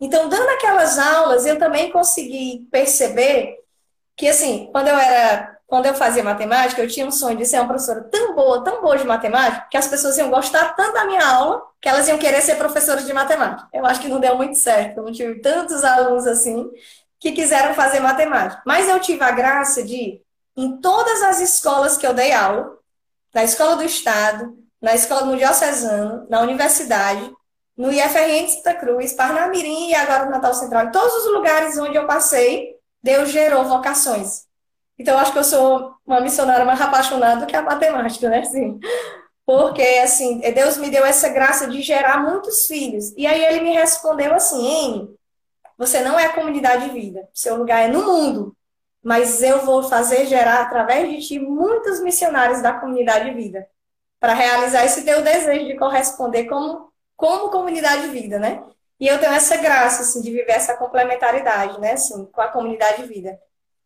Então, dando aquelas aulas, eu também consegui perceber que, assim, quando eu era, quando eu fazia matemática, eu tinha um sonho de ser uma professora tão boa, tão boa de matemática, que as pessoas iam gostar tanto da minha aula, que elas iam querer ser professoras de matemática. Eu acho que não deu muito certo, eu não tive tantos alunos assim, que quiseram fazer matemática. Mas eu tive a graça de, em todas as escolas que eu dei aula, na escola do Estado, na escola no Diocesano, na universidade, no IFRN de Santa Cruz, Parnamirim e agora no Natal Central, em todos os lugares onde eu passei, Deus gerou vocações. Então, acho que eu sou uma missionária mais apaixonada do que a matemática, né? Assim, porque, assim, Deus me deu essa graça de gerar muitos filhos. E aí ele me respondeu assim, Amy, você não é a comunidade de vida, seu lugar é no mundo. Mas eu vou fazer gerar através de ti muitos missionários da comunidade de vida para realizar esse teu desejo de corresponder como como comunidade de vida, né? E eu tenho essa graça assim de viver essa complementaridade, né, assim, com a comunidade de vida.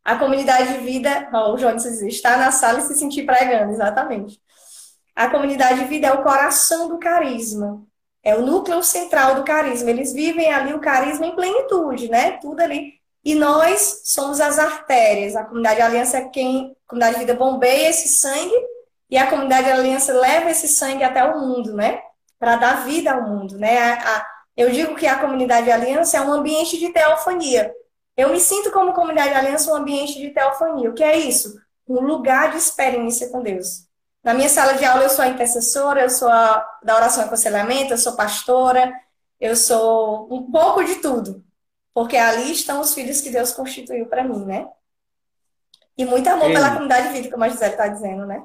A comunidade de vida, ó, o disse, está na sala e se sentir pregando, exatamente. A comunidade de vida é o coração do carisma. É o núcleo central do carisma. Eles vivem ali o carisma em plenitude, né? Tudo ali. E nós somos as artérias. A comunidade aliança é quem, a comunidade vida bombeia esse sangue e a comunidade aliança leva esse sangue até o mundo, né? Para dar vida ao mundo, né? A, a, eu digo que a comunidade aliança é um ambiente de teofania. Eu me sinto como comunidade aliança um ambiente de teofania. O que é isso? Um lugar de experiência com Deus. Na minha sala de aula, eu sou a intercessora, eu sou a da oração e aconselhamento, eu sou pastora, eu sou um pouco de tudo. Porque ali estão os filhos que Deus constituiu para mim, né? E muito amor é. pela comunidade de vida, como a Gisele está dizendo, né?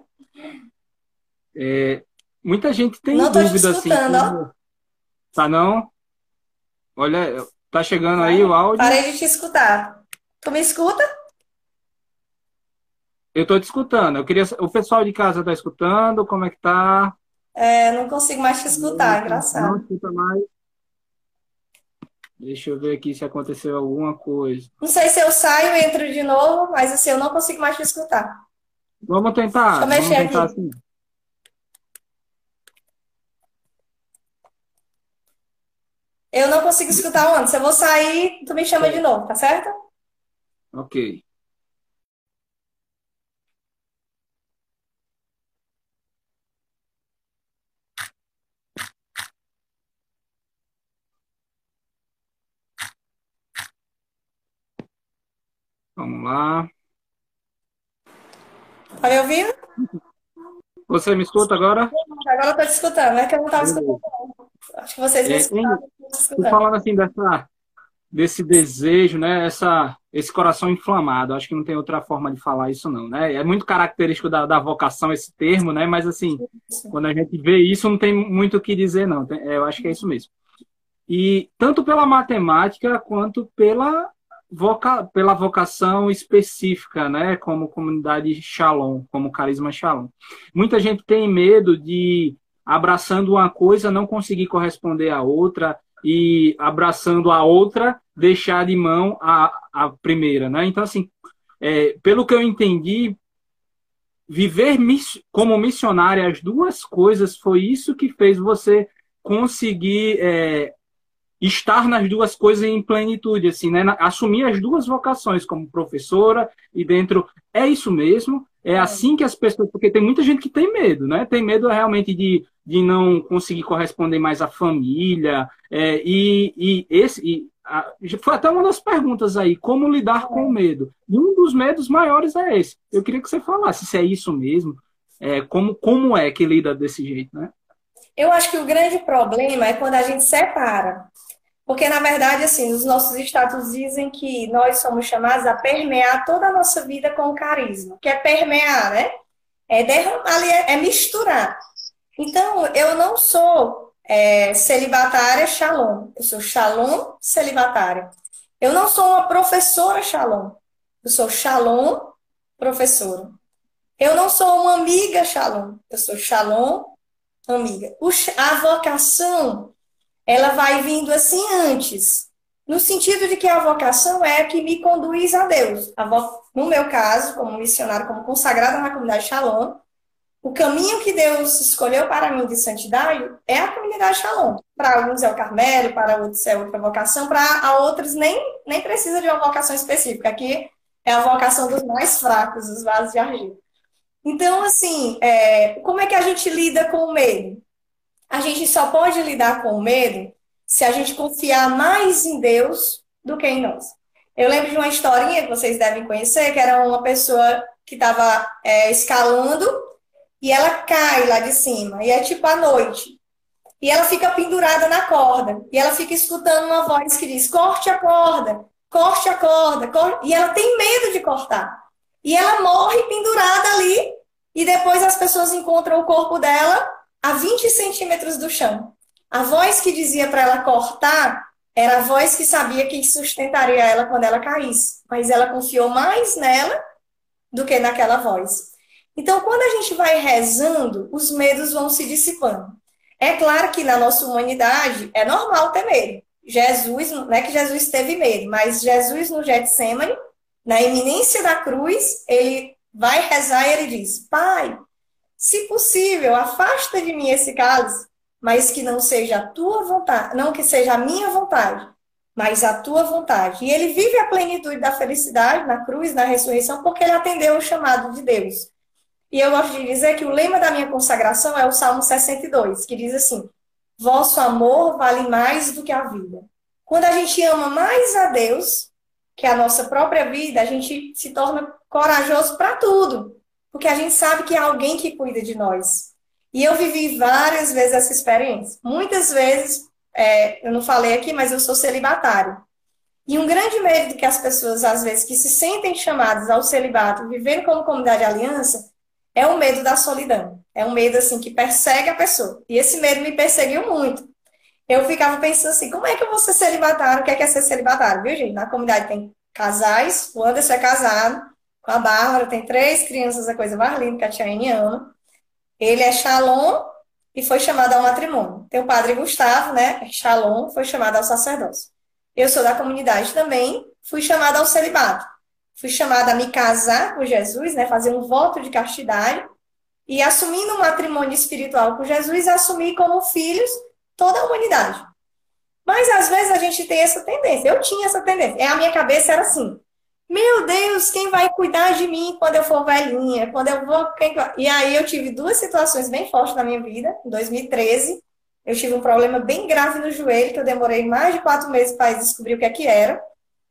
É, muita gente tem não dúvida assim. Como... Tá não? Olha, tá chegando aí o áudio. Parei de te escutar. Tu me escuta? Eu estou te escutando. Eu queria. O pessoal de casa está escutando? Como é que tá? É, não consigo mais te escutar, não, engraçado. Não escuta mais. Deixa eu ver aqui se aconteceu alguma coisa. Não sei se eu saio e entro de novo, mas assim, eu não consigo mais te escutar. Vamos tentar. Vamos tentar aqui. assim. Eu não consigo escutar antes. Eu vou sair, tu me chama de novo, tá certo? Ok. Vamos lá. Tá me ouvindo? Você me escuta agora? agora eu tô te escutando, é que eu não estava escutando. Acho que vocês me É, escutaram, escutando. falando assim dessa, desse desejo, né? Essa, esse coração inflamado. Acho que não tem outra forma de falar isso, não, né? É muito característico da, da vocação esse termo, né? Mas assim, quando a gente vê isso, não tem muito o que dizer, não. É, Eu acho que é isso mesmo. E tanto pela matemática quanto pela, voca, pela vocação específica, né? Como comunidade Shalom, como carisma Shalom. Muita gente tem medo de, abraçando uma coisa, não conseguir corresponder à outra, e abraçando a outra, deixar de mão a, a primeira, né? Então, assim, é, pelo que eu entendi, viver como missionária, as duas coisas, foi isso que fez você conseguir é, estar nas duas coisas em plenitude, assim, né? Assumir as duas vocações como professora e dentro. É isso mesmo? É assim que as pessoas. Porque tem muita gente que tem medo, né? Tem medo realmente de, de não conseguir corresponder mais à família. é, e, e esse. e a- foi até uma das perguntas aí, como lidar com o medo. E um dos medos maiores é esse. Eu queria que você falasse se é isso mesmo, é, como, como é que lida desse jeito, né? Eu acho que o grande problema é quando a gente separa. Porque, na verdade, assim, os nossos status dizem que nós somos chamados a permear toda a nossa vida com carisma. Que é permear, né? É derramar ali, é, é misturar. Então, eu não sou é, celibatária shalom. Eu sou shalom celibatária. Eu não sou uma professora shalom. Eu sou shalom professora. Eu não sou uma amiga shalom. Eu sou shalom amiga. O a vocação, ela vai vindo assim antes. No sentido de que a vocação é a que me conduz a Deus. A vo- No meu caso, como missionário, como consagrada na comunidade Shalom, o caminho que Deus escolheu para mim de santidade é a comunidade Shalom. Para alguns é o Carmelo, para outros é outra vocação, para outros nem, nem precisa de uma vocação específica. Aqui é a vocação dos mais fracos, os vasos de argila. Então, assim, é, como é que a gente lida com o medo? A gente só pode lidar com o medo se a gente confiar mais em Deus do que em nós. Eu lembro de uma historinha que vocês devem conhecer, que era uma pessoa que estava escalando e ela cai lá de cima, e é tipo à noite. E ela fica pendurada na corda, e ela fica escutando uma voz que diz: corte a corda, corte a corda, e ela tem medo de cortar. E ela morre pendurada ali, e depois as pessoas encontram o corpo dela a 20 centímetros do chão. A voz que dizia para ela cortar era a voz que sabia que sustentaria ela quando ela caísse, mas ela confiou mais nela do que naquela voz. Então, quando a gente vai rezando, os medos vão se dissipando. É claro que na nossa humanidade é normal ter medo. Jesus, não é que Jesus teve medo, mas Jesus no Getsemane, na iminência da cruz, ele vai rezar e ele diz: Pai, se possível, afasta de mim esse cálice, mas que não seja a tua vontade, não que seja a minha vontade, mas a tua vontade. E ele vive a plenitude da felicidade na cruz, na ressurreição, porque ele atendeu o chamado de Deus. E eu gosto de dizer que o lema da minha consagração é o Salmo 62, que diz assim: Vosso amor vale mais do que a vida. Quando a gente ama mais a Deus que a nossa própria vida, a gente se torna corajoso para tudo, porque a gente sabe que há alguém que cuida de nós. E eu vivi várias vezes essa experiência. Muitas vezes, é, eu não falei aqui, mas eu sou celibatário. E um grande medo que as pessoas, às vezes, que se sentem chamadas ao celibato, vivendo como comunidade aliança, é o medo da solidão. É um medo, assim, que persegue a pessoa. E esse medo me perseguiu muito. Eu ficava pensando assim, como é que eu vou ser celibatário? O que é, que é ser celibatário, viu, gente? Na comunidade tem casais, o Anderson é casado, com a Bárbara, tem três crianças, a coisa mais linda que a Tiane ama. Ele é Shalom e foi chamado ao matrimônio. Tem o padre Gustavo, né? Shalom, foi chamado ao sacerdócio. Eu sou da comunidade também, fui chamada ao celibato. Fui chamada a me casar com Jesus, né? Fazer um voto de castidade. E assumindo um matrimônio espiritual com Jesus, assumir como filhos toda a humanidade. Mas às vezes a gente tem essa tendência. Eu tinha essa tendência. É, a minha cabeça era assim: meu Deus, quem vai cuidar de mim quando eu for velhinha? Quando eu vou. E aí eu tive duas situações bem fortes na minha vida. Em 2013, eu tive um problema bem grave no joelho, que eu demorei mais de quatro meses para descobrir o que é que era.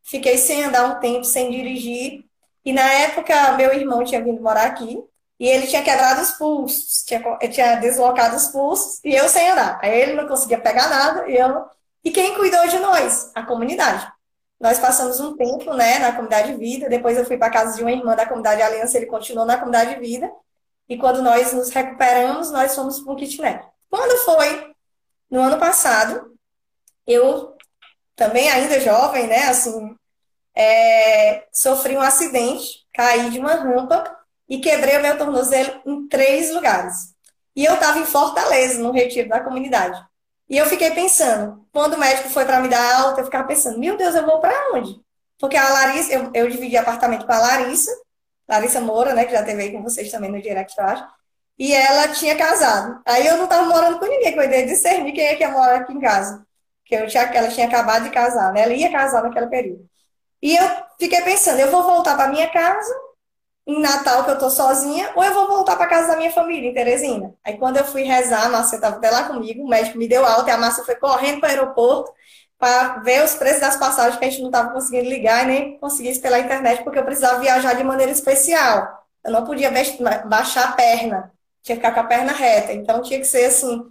Fiquei sem andar um tempo, sem dirigir. E na época, meu irmão tinha vindo morar aqui. e ele tinha quebrado os pulsos, tinha, tinha deslocado os pulsos e eu sem andar. Aí ele não conseguia pegar nada e eu. E quem cuidou de nós? A comunidade. Nós passamos um tempo, né, na comunidade de vida. Depois eu fui para casa de uma irmã da comunidade Aliança, ele continuou na comunidade de vida. E quando nós nos recuperamos, nós fomos para um kitnet. Quando foi no ano passado, eu também ainda jovem, né, assim, é, sofri um acidente, caí de uma rampa e quebrei o meu tornozelo em três lugares. E eu estava em Fortaleza, no retiro da comunidade. E eu fiquei pensando, quando o médico foi para me dar alta, eu ficava pensando, meu Deus, eu vou para onde? Porque a Larissa, eu, eu dividi apartamento com a Larissa, Larissa Moura, né, que já teve aí com vocês também no direct, eu acho. E ela tinha casado. Aí eu não estava morando com ninguém, que eu ia discernir quem é que ia morar aqui em casa. Porque eu tinha, ela tinha acabado de casar, né? Ela ia casar naquele período. E eu fiquei pensando, eu vou voltar para minha casa em Natal, que eu tô sozinha, ou eu vou voltar para casa da minha família, em Teresina. Aí quando eu fui rezar, a Márcia estava até lá comigo, o médico me deu alta e a Márcia foi correndo para o aeroporto para ver os preços das passagens que a gente não estava conseguindo ligar e nem conseguisse pela internet, porque eu precisava viajar de maneira especial. Eu não podia baixar a perna, tinha que ficar com a perna reta. Então tinha que ser assim,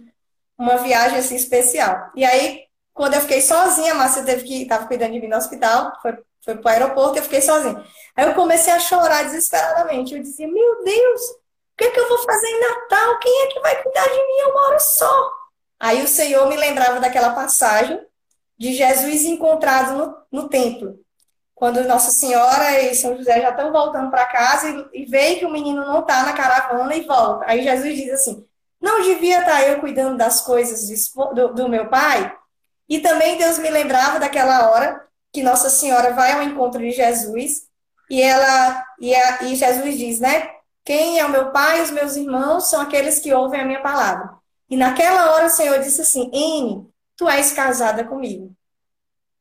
uma viagem assim especial. E aí, quando eu fiquei sozinha, a Márcia teve que estava cuidando de mim no hospital, foi, foi para o aeroporto e eu fiquei sozinha. Aí eu comecei a chorar desesperadamente. Eu dizia, meu Deus, o que é que eu vou fazer em Natal? Quem é que vai cuidar de mim? Eu moro só. Aí o Senhor me lembrava daquela passagem de Jesus encontrado no, no templo. Quando Nossa Senhora e São José já estão voltando para casa e, e que o menino não está na caravana e volta. Aí Jesus diz assim: Não devia estar eu cuidando das coisas do, do meu pai? E também Deus me lembrava daquela hora que Nossa Senhora vai ao encontro de Jesus e ela e, a, e Jesus diz, né? Quem é o meu pai e os meus irmãos são aqueles que ouvem a minha palavra. E naquela hora o Senhor disse assim: N, tu és casada comigo.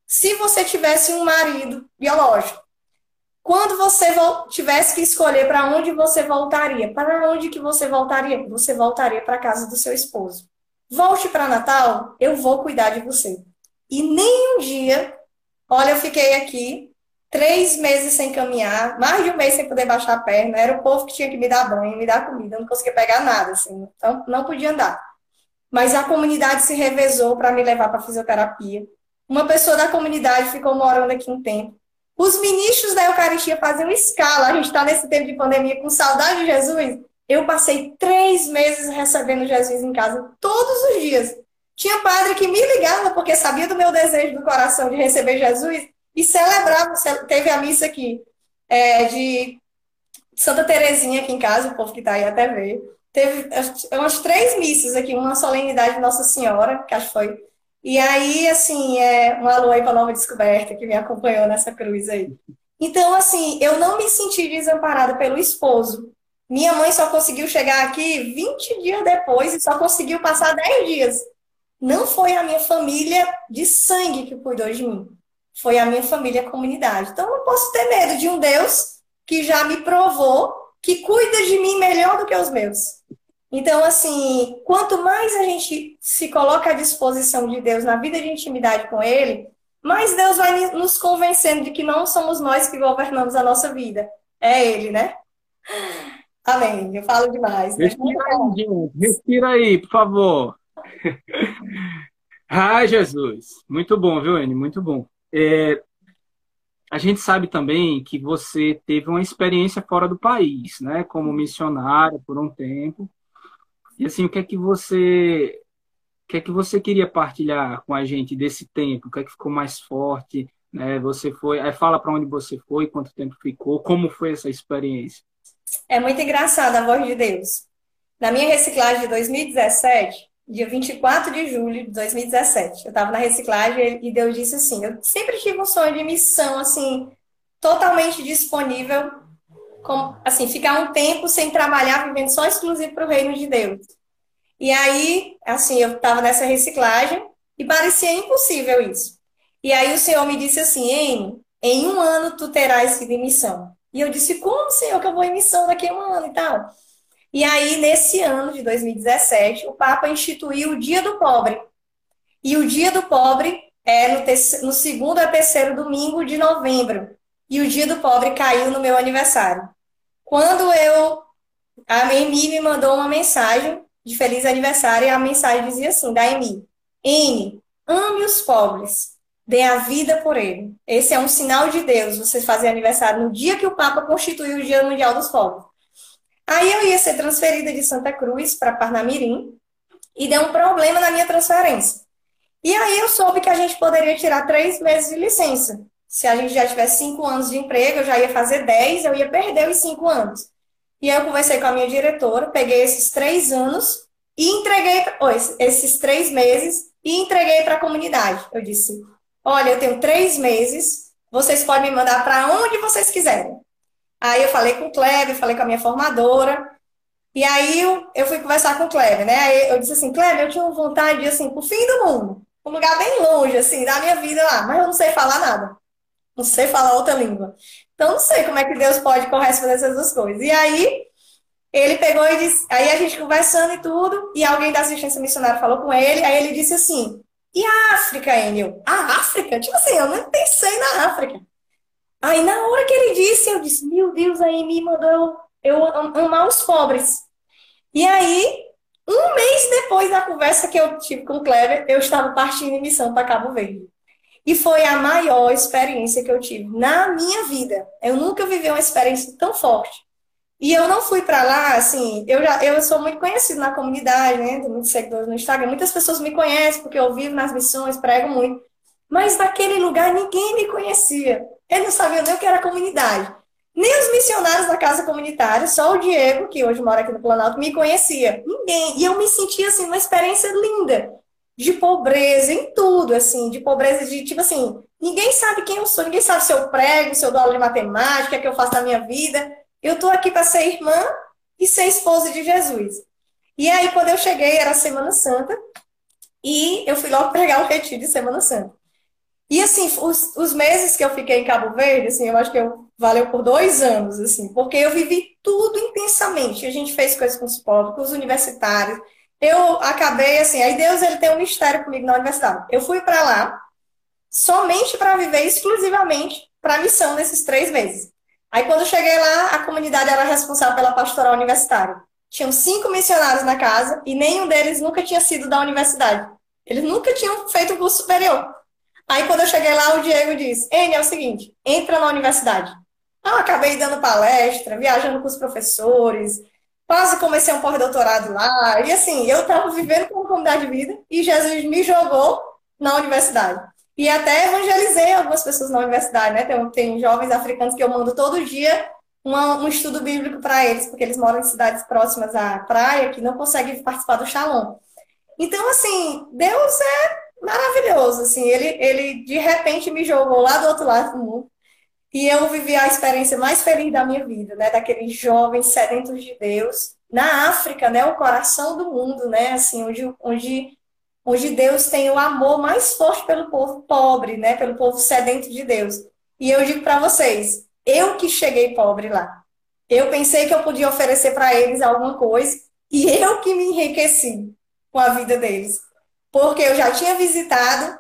Se você tivesse um marido biológico, quando você tivesse que escolher para onde você voltaria, para onde que você voltaria? Você voltaria para a casa do seu esposo. Volte para Natal, eu vou cuidar de você. E nem um dia, olha, eu fiquei aqui três meses sem caminhar, mais de um mês sem poder baixar a perna. Era o povo que tinha que me dar banho, me dar comida, eu não conseguia pegar nada, assim, então não podia andar. Mas a comunidade se revezou para me levar para fisioterapia. Uma pessoa da comunidade ficou morando aqui um tempo. Os ministros da Eucaristia faziam escala. A gente está nesse tempo de pandemia com saudade de Jesus. Eu passei três meses recebendo Jesus em casa, todos os dias. Tinha padre que me ligava porque sabia do meu desejo do coração de receber Jesus e celebrava. Teve a missa aqui é, de Santa Terezinha aqui em casa, o povo que está aí até ver. Teve umas três missas aqui, uma solenidade de Nossa Senhora, que acho que foi e aí, assim, é um alô aí para Nova Descoberta, que me acompanhou nessa cruz aí. Então, assim, eu não me senti desamparada pelo esposo. Minha mãe só conseguiu chegar aqui 20 dias depois e só conseguiu passar 10 dias. Não foi a minha família de sangue que cuidou de mim. Foi a minha família comunidade. Então, eu não posso ter medo de um Deus que já me provou que cuida de mim melhor do que os meus. Então, assim, quanto mais a gente se coloca à disposição de Deus na vida de intimidade com Ele, mais Deus vai nos convencendo de que não somos nós que governamos a nossa vida. É Ele, né? Amém. Eu falo demais. Né? Respira aí, gente. Respira aí, por favor. [LAUGHS] Ai, Jesus. Muito bom, viu, Anne? Muito bom. É, a gente sabe também que você teve uma experiência fora do país, né? Como missionária por um tempo. E assim, o que é que você o que é que você queria partilhar com a gente desse tempo? O que é que ficou mais forte? Né? Você foi, fala para onde você foi, quanto tempo ficou, como foi essa experiência? É muito engraçada a voz de Deus. Na minha reciclagem de 2017, dia 24 de julho de 2017, eu estava na reciclagem e Deus disse assim: eu sempre tive um sonho de missão assim totalmente disponível assim, ficar um tempo sem trabalhar, vivendo só exclusivo para o reino de Deus. E aí, assim, eu estava nessa reciclagem e parecia impossível isso. E aí o Senhor me disse assim, em, em um ano tu terás vida em missão. E eu disse, como, Senhor, que eu vou em missão daqui a um ano e tal? E aí, nesse ano de 2017, o Papa instituiu o Dia do Pobre. E o Dia do Pobre é no, terceiro, no segundo a terceiro domingo de novembro. E o Dia do Pobre caiu no meu aniversário. Quando eu a Amy me mandou uma mensagem de feliz aniversário e a mensagem dizia assim, da Amy, N, ame os pobres, dê a vida por ele. Esse é um sinal de Deus, você fazer aniversário no dia que o Papa constituiu o Dia Mundial dos Pobres. Aí eu ia ser transferida de Santa Cruz para Parnamirim e deu um problema na minha transferência. E aí eu soube que a gente poderia tirar três meses de licença. Se a gente já tivesse cinco anos de emprego, eu já ia fazer dez, eu ia perder os cinco anos. E aí eu conversei com a minha diretora, peguei esses três anos e entreguei, oh, esses três meses, e entreguei para a comunidade. Eu disse: Olha, eu tenho três meses, vocês podem me mandar para onde vocês quiserem. Aí eu falei com o Kleber, falei com a minha formadora, e aí eu, eu fui conversar com o Kleber, né? Aí eu disse assim: Kleber, eu tinha vontade de ir assim, pro fim do mundo, um lugar bem longe, assim, da minha vida lá, mas eu não sei falar nada, não sei falar outra língua. Então, não sei como é que Deus pode corresponder essas duas coisas. E aí, ele pegou e disse, aí a gente conversando e tudo, e alguém da assistência missionária falou com ele, aí ele disse assim, e a África, Enio? A África? Tipo assim, eu não pensei na África. Aí na hora que ele disse, eu disse, meu Deus, aí me mandou eu, amar os pobres. E aí, um mês depois da conversa que eu tive com o Kleber, eu estava partindo em missão para Cabo Verde. E foi a maior experiência que eu tive na minha vida. Eu nunca vivi uma experiência tão forte. E eu não fui para lá, assim, eu já eu sou muito conhecido na comunidade, né? Tenho muitos seguidores no Instagram. Muitas pessoas me conhecem porque eu vivo nas missões, prego muito. Mas naquele lugar ninguém me conhecia. Eu não sabia nem o que era comunidade. Nem os missionários da casa comunitária, só o Diego, que hoje mora aqui no Planalto, me conhecia. Ninguém. E eu me sentia, assim, uma experiência linda. De pobreza em tudo, assim. De pobreza de, tipo assim, ninguém sabe quem eu sou. Ninguém sabe se eu prego, se eu dou aula de matemática, o que é eu faço na minha vida eu estou aqui para ser irmã e ser esposa de Jesus. E aí, quando eu cheguei, era Semana Santa, e eu fui logo [LAUGHS] pregar o retiro de Semana Santa. E assim, os, os meses que eu fiquei em Cabo Verde, assim, eu acho que eu, valeu por dois anos, assim, porque eu vivi tudo intensamente. A gente fez coisas com os pobres, com os universitários. Eu acabei assim, aí Deus ele tem um mistério comigo na universidade. Eu fui para lá somente para viver exclusivamente para a missão nesses três meses. Aí quando eu cheguei lá, a comunidade era responsável pela pastoral universitária. Tinham cinco missionários na casa e nenhum deles nunca tinha sido da universidade. Eles nunca tinham feito um curso superior. Aí quando eu cheguei lá, o Diego disse: N, é o seguinte, entra na universidade. Eu acabei dando palestra, viajando com os professores, quase comecei um pós-doutorado lá. E assim, eu estava vivendo com uma comunidade de vida e Jesus me jogou na universidade. E até evangelizei algumas pessoas na universidade, né? Tem, tem jovens africanos que eu mando todo dia uma, um estudo bíblico para eles, porque eles moram em cidades próximas à praia que não conseguem participar do Shalom. Então, assim, Deus é maravilhoso, assim, ele, ele de repente me jogou lá do outro lado do mundo e eu vivi a experiência mais feliz da minha vida, né, daqueles jovens sedentos de Deus, na África, né, o coração do mundo, né, assim, onde, onde onde Deus tem o amor mais forte pelo povo pobre, né? Pelo povo sedento de Deus. E eu digo para vocês, eu que cheguei pobre lá. Eu pensei que eu podia oferecer para eles alguma coisa e eu que me enriqueci com a vida deles. Porque eu já tinha visitado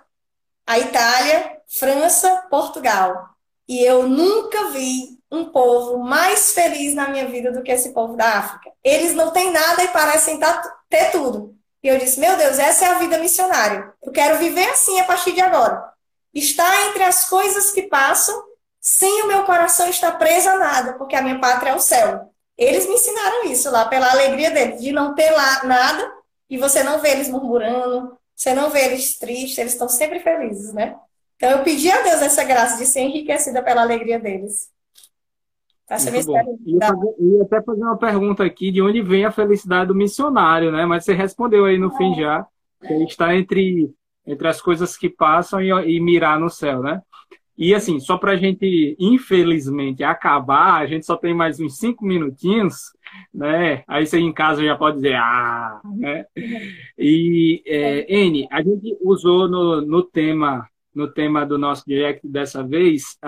a Itália, França, Portugal. E eu nunca vi um povo mais feliz na minha vida do que esse povo da África. Eles não têm nada e parecem ter tudo. E eu disse: Meu Deus, essa é a vida missionária. Eu quero viver assim a partir de agora. Estar entre as coisas que passam, sem o meu coração estar preso a nada, porque a minha pátria é o céu. Eles me ensinaram isso lá, pela alegria deles, de não ter lá nada e você não vê eles murmurando, você não vê eles tristes, eles estão sempre felizes, né? Então eu pedi a Deus essa graça de ser enriquecida pela alegria deles. Essa Muito bom. E eu até fazer uma pergunta aqui de onde vem a felicidade do missionário, né? Mas você respondeu aí no fim já, que está entre, entre as coisas que passam e, e mirar no céu, né? E assim, só para a gente, infelizmente, acabar, a gente só tem mais uns cinco minutinhos, né? Aí você em casa já pode dizer, ah, né? E, é, N, a gente usou no, no tema no tema do nosso direct dessa vez,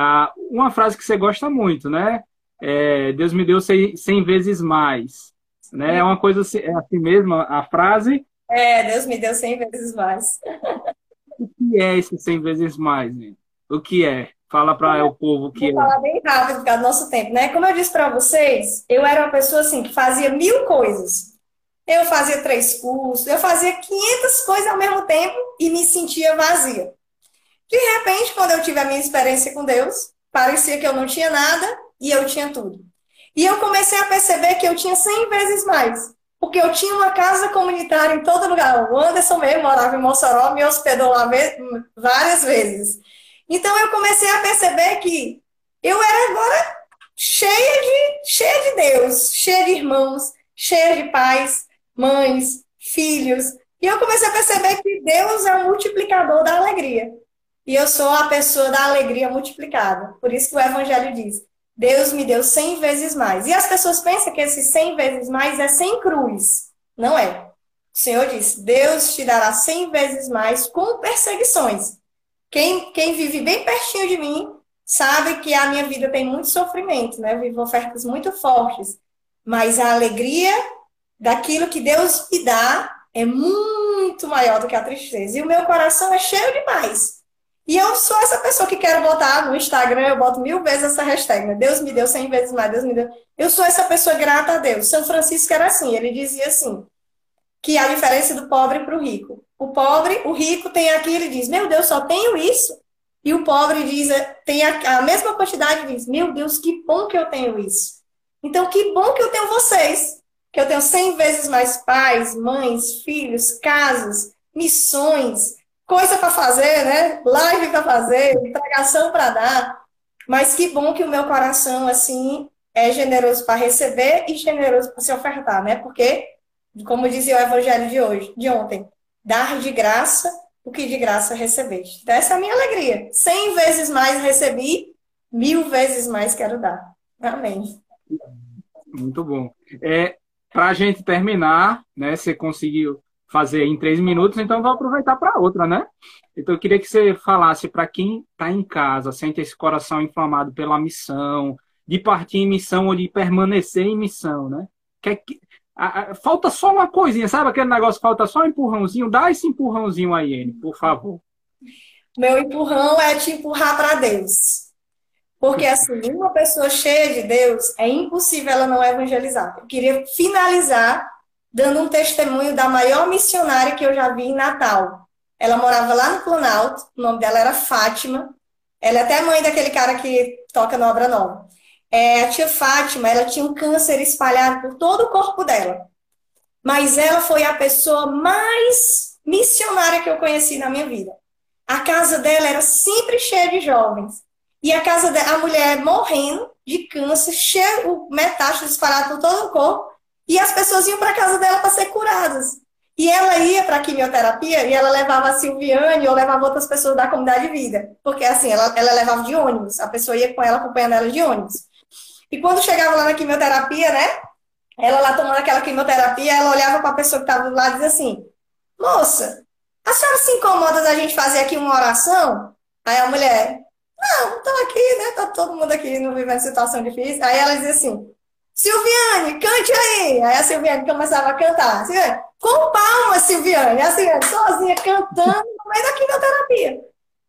uma frase que você gosta muito, né? é, Deus me deu cem, vezes mais. Né? É uma coisa assim, é assim mesmo a frase? É, Deus me deu cem vezes mais. [LAUGHS] O que é esse cem vezes mais? Né? O que é? Fala para o povo que. Vou falar bem rápido por causa do nosso tempo, né? Como eu disse para vocês, eu era uma pessoa assim que fazia mil coisas. Eu fazia três cursos, eu fazia 500 coisas ao mesmo tempo e me sentia vazia. De repente, quando eu tive a minha experiência com Deus, parecia que eu não tinha nada e eu tinha tudo. E eu comecei a perceber que eu tinha 100 vezes mais. Porque eu tinha uma casa comunitária em todo lugar. O Anderson mesmo morava em Mossoró, me hospedou lá várias vezes. Então eu comecei a perceber que eu era agora cheia de, cheia de Deus, cheia de irmãos, cheia de pais, mães, filhos. E eu comecei a perceber que Deus é o multiplicador da alegria. E eu sou a pessoa da alegria multiplicada. Por isso que o Evangelho diz: Deus me deu cem vezes mais. E as pessoas pensam que esse cem vezes mais é sem cruz. Não é. O Senhor diz: Deus te dará cem vezes mais com perseguições. Quem, quem vive bem pertinho de mim sabe que a minha vida tem muito sofrimento, né? Eu vivo ofertas muito fortes. Mas a alegria daquilo que Deus me dá é muito maior do que a tristeza. E o meu coração é cheio demais. E eu sou essa pessoa que quero botar no Instagram, eu boto mil vezes essa hashtag, né? Deus me deu cem vezes mais, Deus me deu. Eu sou essa pessoa grata a Deus. São Francisco era assim, ele dizia assim, que a diferença do pobre para o rico. O pobre, o rico tem aqui, ele diz, meu Deus, só tenho isso. E o pobre diz, tem a, a mesma quantidade e diz, meu Deus, que bom que eu tenho isso. Então, que bom que eu tenho vocês, que eu tenho cem vezes mais pais, mães, filhos, casas, missões, coisa para fazer, né? Live para fazer, entregação para dar. Mas que bom que o meu coração, assim, é generoso para receber e generoso para se ofertar, né? Porque, como dizia o evangelho de hoje, de ontem, dar de graça o que de graça recebeste. Então, essa é a minha alegria. Cem vezes mais recebi, mil vezes mais quero dar. Amém. Muito bom. É, Para a gente terminar, né? Você conseguiu fazer em três minutos, então vou aproveitar para outra, né? Então eu queria que você falasse para quem está em casa, sente esse coração inflamado pela missão, de partir em missão ou de permanecer em missão, né? Que, que a, a, falta só uma coisinha, sabe aquele negócio, falta só um empurrãozinho? Dá esse empurrãozinho aí, Anne, por favor. Meu empurrão é te empurrar para Deus. Porque, assim, uma pessoa cheia de Deus, é impossível ela não evangelizar. Eu queria finalizar dando um testemunho da maior missionária que eu já vi em Natal. Ela morava lá no Planalto, o nome dela era Fátima. Ela é até mãe daquele cara que toca no Obra Nova. É, a tia Fátima, ela tinha um câncer espalhado por todo o corpo dela. Mas ela foi a pessoa mais missionária que eu conheci na minha vida. A casa dela era sempre cheia de jovens. E a casa da mulher morrendo de câncer, cheio, metástase espalhado por todo o corpo, e as pessoas iam para casa dela para ser curadas. E ela ia para a quimioterapia e ela levava a Silviane ou levava outras pessoas da comunidade de vida. Porque assim, ela, ela levava de ônibus, a pessoa ia com ela acompanhando ela de ônibus. E quando chegava lá na quimioterapia, né? Ela lá tomando aquela quimioterapia, ela olhava para a pessoa que estava do lado e dizia assim: Moça, a senhora se incomoda da gente fazer aqui uma oração? Aí a mulher, não, estou aqui, né? Tá todo mundo aqui não vivendo situação difícil. Aí ela dizia assim: Silviane, cante aí. Aí a Silviane começava a cantar. Silviane, com palmas, Silviane. A Silviane sozinha cantando no meio da quimioterapia.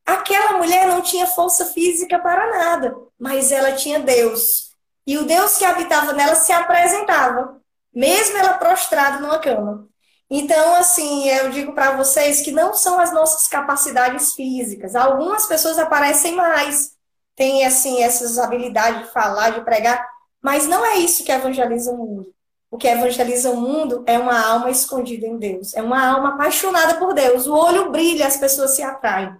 Aquela mulher não tinha força física para nada, mas ela tinha Deus. E o Deus que habitava nela se apresentava, mesmo ela prostrada numa cama. Então, assim, eu digo para vocês que não são as nossas capacidades físicas. Algumas pessoas aparecem mais, têm, assim, essas habilidades de falar, de pregar, mas não é isso que evangeliza o mundo. O que evangeliza o mundo é uma alma escondida em Deus, é uma alma apaixonada por Deus. O olho brilha, as pessoas se atraem.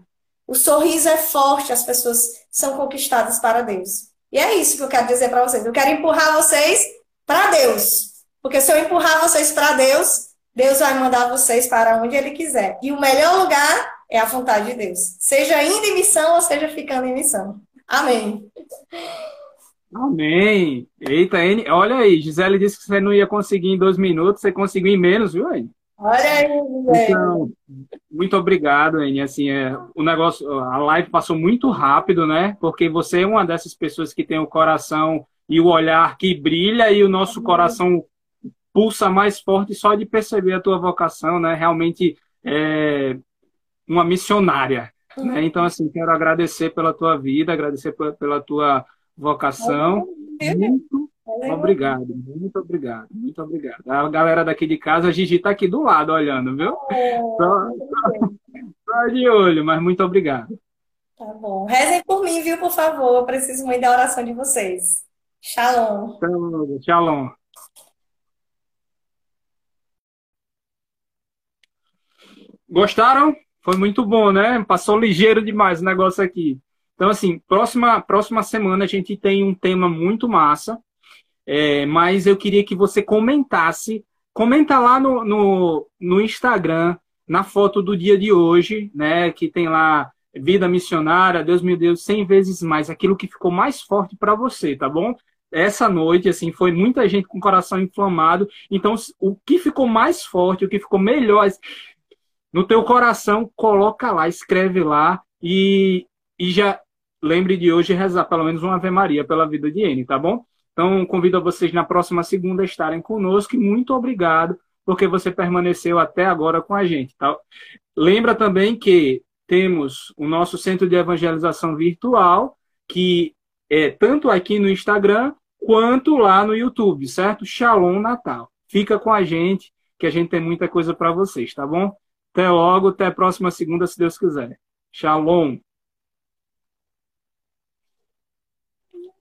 O sorriso é forte, as pessoas são conquistadas para Deus. E é isso que eu quero dizer para vocês. Eu quero empurrar vocês para Deus. Porque se eu empurrar vocês para Deus, Deus vai mandar vocês para onde Ele quiser. E o melhor lugar é a vontade de Deus. Seja indo em missão ou seja ficando em missão. Amém. Amém. Eita, N, olha aí, Gisele disse que você não ia conseguir em dois minutos, você conseguiu em menos, viu aí? Olha aí, então, muito obrigado, N. Assim, é, o negócio, a live passou muito rápido, né? Porque você é uma dessas pessoas que tem o coração e o olhar que brilha e o nosso coração pulsa mais forte só de perceber a tua vocação, né? Realmente é uma missionária. Né? Então, assim, quero agradecer pela tua vida, agradecer pela tua vocação. Muito obrigado, muito obrigado, muito obrigado. A galera daqui de casa, a Gigi está aqui do lado olhando, viu? Só, só, só de olho, mas muito obrigado. Tá bom. Rezem por mim, viu, por favor. Eu preciso muito da oração de vocês. Shalom. Shalom. Shalom. Gostaram? Foi muito bom, né? Passou ligeiro demais o negócio aqui. Então, assim, próxima, próxima semana a gente tem um tema muito massa, é, mas eu queria que você comentasse, comenta lá no, no, no Instagram, na foto do dia de hoje, né? Que tem lá vida missionária, Deus meu Deus, cem vezes mais, aquilo que ficou mais forte para você, tá bom? Essa noite, assim, foi muita gente com o coração inflamado. Então, o que ficou mais forte, o que ficou melhor, no teu coração, coloca lá, escreve lá e, e já lembre de hoje rezar pelo menos uma Ave Maria pela vida de N, tá bom? Então, convido a vocês na próxima segunda a estarem conosco e muito obrigado porque você permaneceu até agora com a gente, tá? Lembra também que temos o nosso centro de evangelização virtual, que é tanto aqui no Instagram quanto lá no YouTube, certo? Shalom Natal. Fica com a gente, que a gente tem muita coisa para vocês, tá bom? Até logo, até a próxima segunda, se Deus quiser. Shalom.